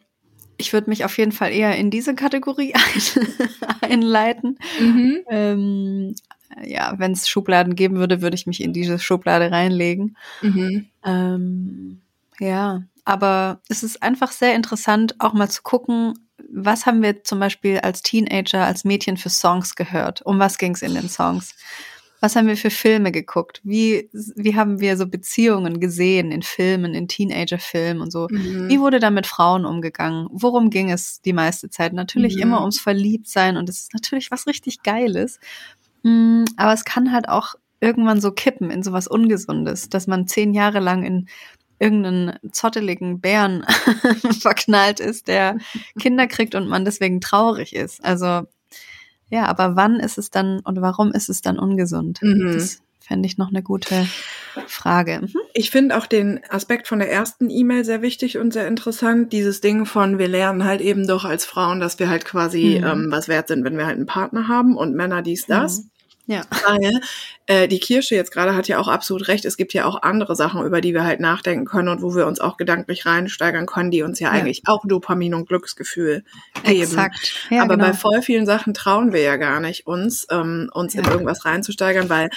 ich würde mich auf jeden Fall eher in diese Kategorie ein einleiten. Mhm. Ähm, ja, wenn es Schubladen geben würde, würde ich mich in diese Schublade reinlegen. Mhm. Ähm, ja, aber es ist einfach sehr interessant, auch mal zu gucken, was haben wir zum Beispiel als Teenager, als Mädchen für Songs gehört? Um was ging es in den Songs? Was haben wir für Filme geguckt? Wie, wie haben wir so Beziehungen gesehen in Filmen, in Teenager-Filmen und so? Mhm. Wie wurde da mit Frauen umgegangen? Worum ging es die meiste Zeit? Natürlich mhm. immer ums Verliebtsein und es ist natürlich was richtig Geiles. Mm, aber es kann halt auch irgendwann so kippen in sowas Ungesundes, dass man zehn Jahre lang in irgendeinen zotteligen Bären verknallt ist, der Kinder kriegt und man deswegen traurig ist. Also ja, aber wann ist es dann und warum ist es dann ungesund? Mhm. Das fände ich noch eine gute Frage. Mhm. Ich finde auch den Aspekt von der ersten E-Mail sehr wichtig und sehr interessant. Dieses Ding von, wir lernen halt eben doch als Frauen, dass wir halt quasi Mhm. ähm, was wert sind, wenn wir halt einen Partner haben und Männer dies, das. Ja. Weil äh, die Kirsche jetzt gerade hat ja auch absolut recht. Es gibt ja auch andere Sachen, über die wir halt nachdenken können und wo wir uns auch gedanklich reinsteigern können, die uns ja, Ja. eigentlich auch Dopamin und Glücksgefühl geben. Exakt. Ja, Aber genau. bei voll vielen Sachen trauen wir ja gar nicht, uns, ähm, uns in Ja. irgendwas reinzusteigern, weil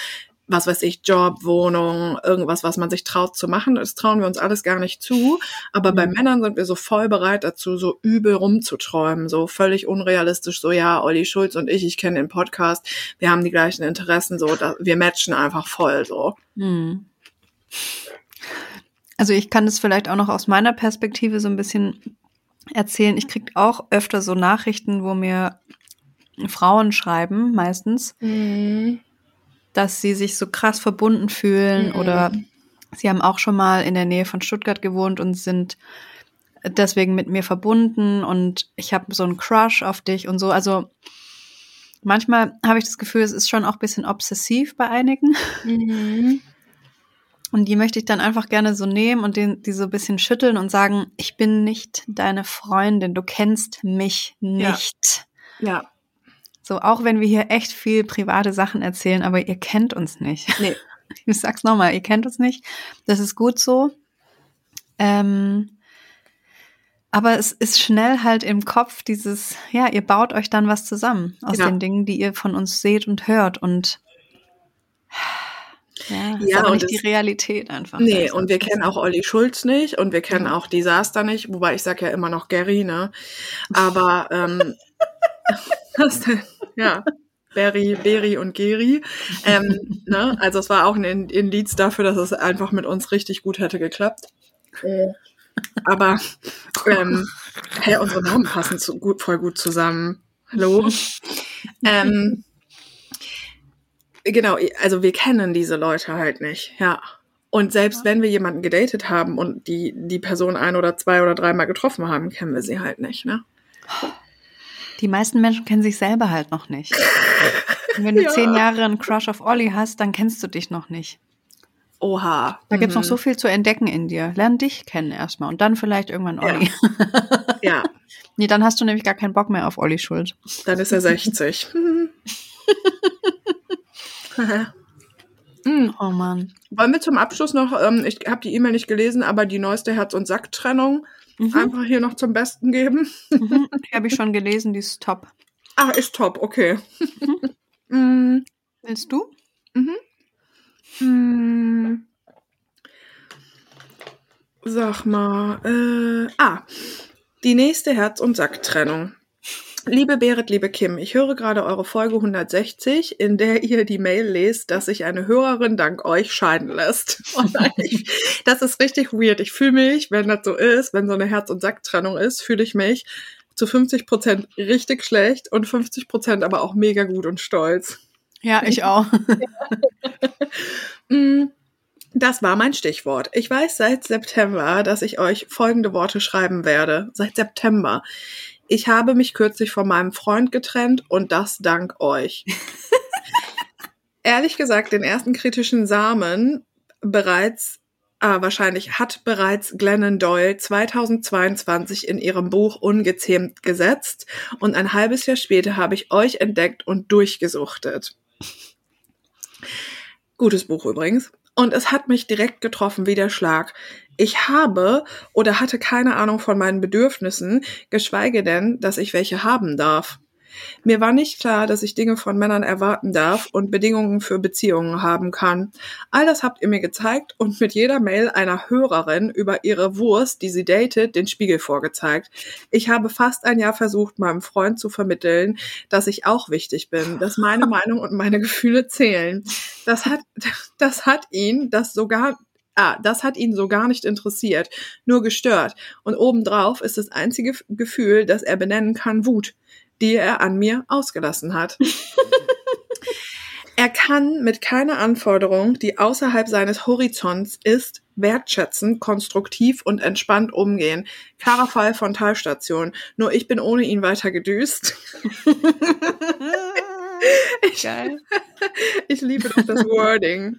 was weiß ich, Job, Wohnung, irgendwas, was man sich traut zu machen, das trauen wir uns alles gar nicht zu. Aber bei Mhm. Männern sind wir so voll bereit dazu, so übel rumzuträumen, so völlig unrealistisch, so ja, Olli Schulz und ich, ich kenne den Podcast, wir haben die gleichen Interessen, so, da, wir matchen einfach voll, so. Hm. Also ich kann das vielleicht auch noch aus meiner Perspektive so ein bisschen erzählen. Ich kriege auch öfter so Nachrichten, wo mir Frauen schreiben, meistens, dass sie sich so krass verbunden fühlen Mhm. oder sie haben auch schon mal in der Nähe von Stuttgart gewohnt und sind deswegen mit mir verbunden und ich habe so einen Crush auf dich und so. Also manchmal habe ich das Gefühl, es ist schon auch ein bisschen obsessiv bei einigen. Mhm. Und die möchte ich dann einfach gerne so nehmen und den, die so ein bisschen schütteln und sagen, ich bin nicht deine Freundin, du kennst mich Ja. nicht. Ja, So, auch wenn wir hier echt viel private Sachen erzählen, aber ihr kennt uns nicht. nee. Ich sag's nochmal, ihr kennt uns nicht. Das ist gut so. Ähm, aber es ist schnell halt im Kopf dieses, ja, ihr baut euch dann was zusammen aus Ja. den Dingen, die ihr von uns seht und hört und ja, ist Ja, aber und nicht die Realität einfach. Nee, und wir kennen auch Olli Schulz nicht und wir kennen Ja. auch Disaster nicht, wobei ich sag ja immer noch Gary, ne? Aber ähm, was denn? Ja. Berry, Beri und Geri. Ähm, ne? Also es war auch ein In- Indiz dafür, dass es einfach mit uns richtig gut hätte geklappt. Äh, Aber ähm, hey, unsere Namen passen zu, gut, voll gut zusammen. Hallo? ähm, genau, also wir kennen diese Leute halt nicht, ja. Und selbst wenn wir jemanden gedatet haben und die, die Person ein oder zwei oder dreimal getroffen haben, kennen wir sie halt nicht, ne? Die meisten Menschen kennen sich selber halt noch nicht. Und wenn du Ja. zehn Jahre einen Crush auf Olli hast, dann kennst du dich noch nicht. Oha. Da gibt's noch Mhm. so viel zu entdecken in dir. Lern dich kennen erstmal und dann vielleicht irgendwann Ja. Olli. Ja, Nee, dann hast du nämlich gar keinen Bock mehr auf Olli Schuld. dann ist er 60. Mhm. Oh Mann. Wollen wir zum Abschluss noch, ähm, ich habe die E-Mail nicht gelesen, aber die neueste Herz- und Sack-Trennung Mhm. einfach hier noch zum Besten geben? Mhm. Die habe ich schon gelesen, die ist top. Ah, ist top, okay. Mm, Willst du? mm. Sag mal, äh, ah, die nächste Herz- und Sack-Trennung. Liebe Berit, liebe Kim, ich höre gerade eure Folge 160, in der ihr die Mail lest, dass sich eine Hörerin dank euch scheiden lässt. Ich, das ist richtig weird. Ich fühle mich, wenn das so ist, wenn so eine Herz- und Sack-Trennung ist, fühle ich mich zu 50 Prozent richtig schlecht und 50 Prozent aber auch mega gut und stolz. Ja, ich auch. Das war mein Stichwort. Ich weiß seit September, dass ich euch folgende Worte schreiben werde. Seit September. Ich habe mich kürzlich von meinem Freund getrennt und das dank euch. Ehrlich gesagt, den ersten kritischen Samen bereits, ah, wahrscheinlich hat bereits Glennon Doyle 2022 in ihrem Buch Ungezähmt gesetzt und ein halbes Jahr später habe ich euch entdeckt und durchgesuchtet. Gutes Buch übrigens. Und es hat mich direkt getroffen wie der Schlag. Ich habe oder hatte keine Ahnung von meinen Bedürfnissen, geschweige denn, dass ich welche haben darf. Mir war nicht klar, dass ich Dinge von Männern erwarten darf und Bedingungen für Beziehungen haben kann. All das habt ihr mir gezeigt und mit jeder Mail einer Hörerin über ihre Wurst, die sie datet, den Spiegel vorgezeigt. Ich habe fast ein Jahr versucht, meinem Freund zu vermitteln, dass ich auch wichtig bin, dass meine Meinung und meine Gefühle zählen. Das hat, das hat ihn, das sogar Ah, das hat ihn so gar nicht interessiert, nur gestört. Und obendrauf ist das einzige Gefühl, das er benennen kann, Wut, die er an mir ausgelassen hat. er kann mit keiner Anforderung, die außerhalb seines Horizonts ist, wertschätzend, konstruktiv und entspannt umgehen. Klarer Fall von Talstation. Nur ich bin ohne ihn weiter gedüst. Geil. Ich liebe doch das Wording.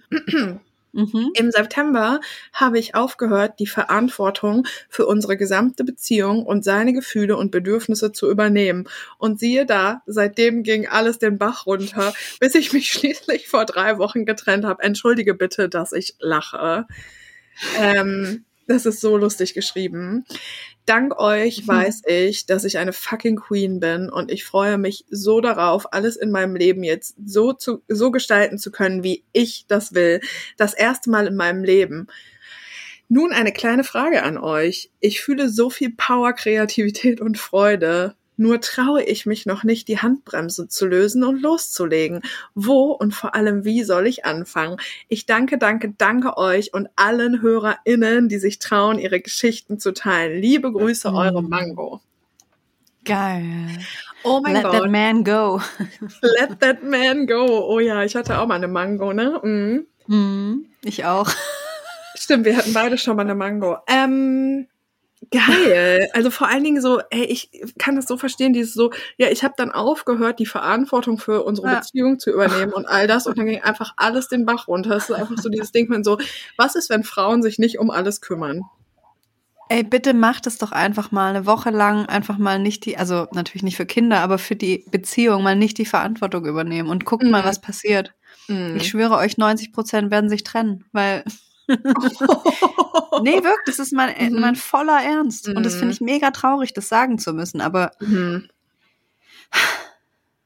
Mhm. Im September habe ich aufgehört, die Verantwortung für unsere gesamte Beziehung und seine Gefühle und Bedürfnisse zu übernehmen. Und siehe da, seitdem ging alles den Bach runter, bis ich mich schließlich vor drei Wochen getrennt habe. Entschuldige bitte, dass ich lache. Ähm, das ist so lustig geschrieben. Dank euch Mhm. weiß ich, dass ich eine fucking Queen bin und ich freue mich so darauf, alles in meinem Leben jetzt so zu, so gestalten zu können, wie ich das will. Das erste Mal in meinem Leben. Nun eine kleine Frage an euch. Ich fühle so viel Power, Kreativität und Freude. Nur traue ich mich noch nicht, die Handbremse zu lösen und loszulegen. Wo und vor allem wie soll ich anfangen? Ich danke, danke, danke euch und allen HörerInnen, die sich trauen, ihre Geschichten zu teilen. Liebe Grüße, eure Mhm. Mango. Geil. Oh mein Let Gott. that man go. Let that man go. Oh ja, ich hatte auch mal eine Mango, ne? Mhm. Ich auch. Stimmt, wir hatten beide schon mal eine Mango. Ähm, geil. Also vor allen Dingen so, ey, ich kann das so verstehen, dieses so, ja, ich habe dann aufgehört, die Verantwortung für unsere Ja. Beziehung zu übernehmen und all das und dann ging einfach alles den Bach runter. Es ist einfach so dieses Ding, wenn so, was ist, wenn Frauen sich nicht um alles kümmern? Ey, bitte macht es doch einfach mal eine Woche lang einfach mal nicht die, also natürlich nicht für Kinder, aber für die Beziehung mal nicht die Verantwortung übernehmen und guckt mal, Mhm. was passiert. Mhm. Ich schwöre euch, 90 Prozent werden sich trennen, weil, nee, wirklich, das ist mein, Mhm. mein voller Ernst. Und das Mhm. finde ich mega traurig, das sagen zu müssen. Aber Mhm.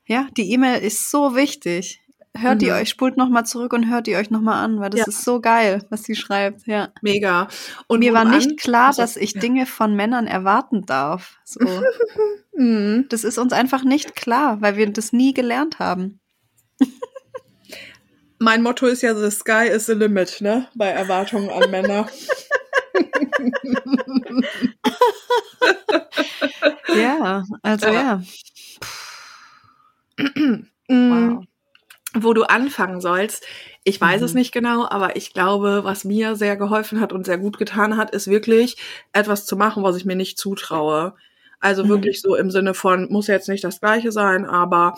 ja, die E-Mail ist so wichtig. Hört die Mhm. euch, spult nochmal zurück und hört die euch nochmal an, weil das Ja. ist so geil, was sie schreibt, ja. Mega. Und Mir war nicht klar, dass ich. Dinge von Männern erwarten darf. So. Mhm. Das ist uns einfach nicht klar, weil wir das nie gelernt haben. Mein Motto ist ja, the sky is the limit, ne? Bei Erwartungen an Männer. Ja, also Ja. ja. Mhm. Wow. Wo du anfangen sollst, ich weiß es Mhm. nicht genau, aber ich glaube, was mir sehr geholfen hat und sehr gut getan hat, ist wirklich etwas zu machen, was ich mir nicht zutraue. Also Mhm. wirklich so im Sinne von, muss jetzt nicht das gleiche sein, aber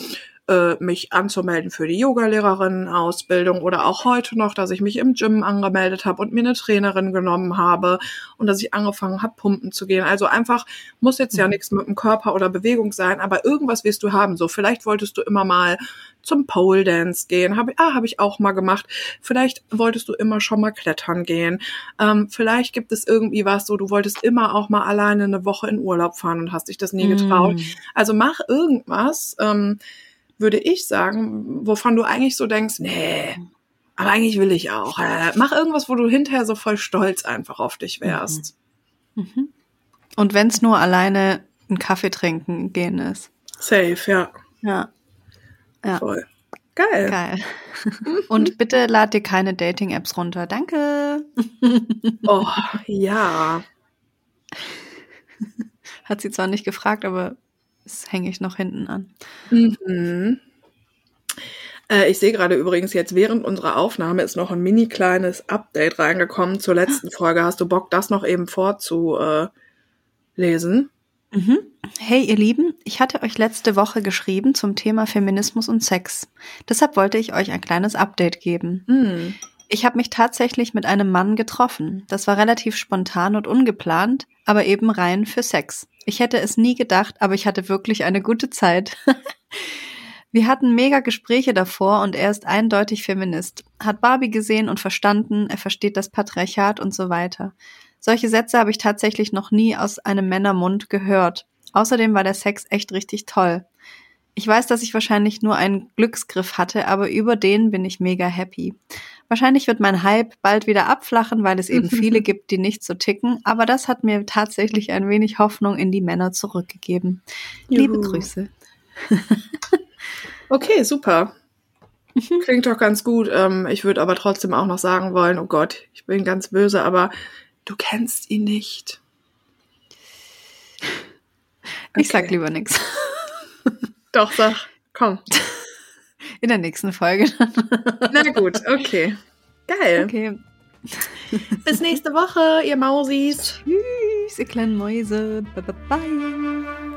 äh, mich anzumelden für die Yoga-Lehrerinnen-Ausbildung oder auch heute noch, dass ich mich im Gym angemeldet habe und mir eine Trainerin genommen habe und dass ich angefangen habe, pumpen zu gehen. Also einfach muss jetzt ja Mhm. nichts mit dem Körper oder Bewegung sein, aber irgendwas wirst du haben. So, vielleicht wolltest du immer mal zum Pole Dance gehen. Hab, ah, habe ich auch mal gemacht. Vielleicht wolltest du immer schon mal klettern gehen. Ähm, vielleicht gibt es irgendwie was, so du wolltest immer auch mal alleine eine Woche in Urlaub fahren und hast dich das nie getraut. Mm. Also mach irgendwas, ähm, würde ich sagen, wovon du eigentlich so denkst, nee, aber eigentlich will ich auch. Äh, mach irgendwas, wo du hinterher so voll stolz einfach auf dich wärst. Mhm. Und wenn es nur alleine einen Kaffee trinken gehen ist. Safe, ja. Ja, Ja. Voll. Geil. geil. Und bitte lad dir keine Dating-Apps runter. Danke. Oh, ja. Hat sie zwar nicht gefragt, aber das hänge ich noch hinten an. Mhm. Äh, ich sehe gerade übrigens jetzt während unserer Aufnahme ist noch ein mini kleines Update reingekommen zur letzten Folge. Hast du Bock, das noch eben vorzulesen? Mhm. Hey ihr Lieben, ich hatte euch letzte Woche geschrieben zum Thema Feminismus und Sex. Deshalb wollte ich euch ein kleines Update geben. Hm. Ich habe mich tatsächlich mit einem Mann getroffen. Das war relativ spontan und ungeplant, aber eben rein für Sex. Ich hätte es nie gedacht, aber ich hatte wirklich eine gute Zeit. Wir hatten mega Gespräche davor und er ist eindeutig Feminist, hat Barbie gesehen und verstanden, er versteht das Patriarchat und so weiter. Solche Sätze habe ich tatsächlich noch nie aus einem Männermund gehört. Außerdem war der Sex echt richtig toll. Ich weiß, dass ich wahrscheinlich nur einen Glücksgriff hatte, aber über den bin ich mega happy. Wahrscheinlich wird mein Hype bald wieder abflachen, weil es eben viele gibt, die nicht so ticken, aber das hat mir tatsächlich ein wenig Hoffnung in die Männer zurückgegeben. Liebe Juhu. Grüße. Okay, super. Klingt doch ganz gut. Ähm, ich würde aber trotzdem auch noch sagen wollen, oh Gott, ich bin ganz böse, aber du kennst ihn nicht. Ich sag Okay. lieber nichts. Doch, sag, komm. In der nächsten Folge. Na gut, okay. Geil. Okay. Bis nächste Woche, ihr Mausis. Tschüss, ihr kleinen Mäuse. Bye, bye, bye.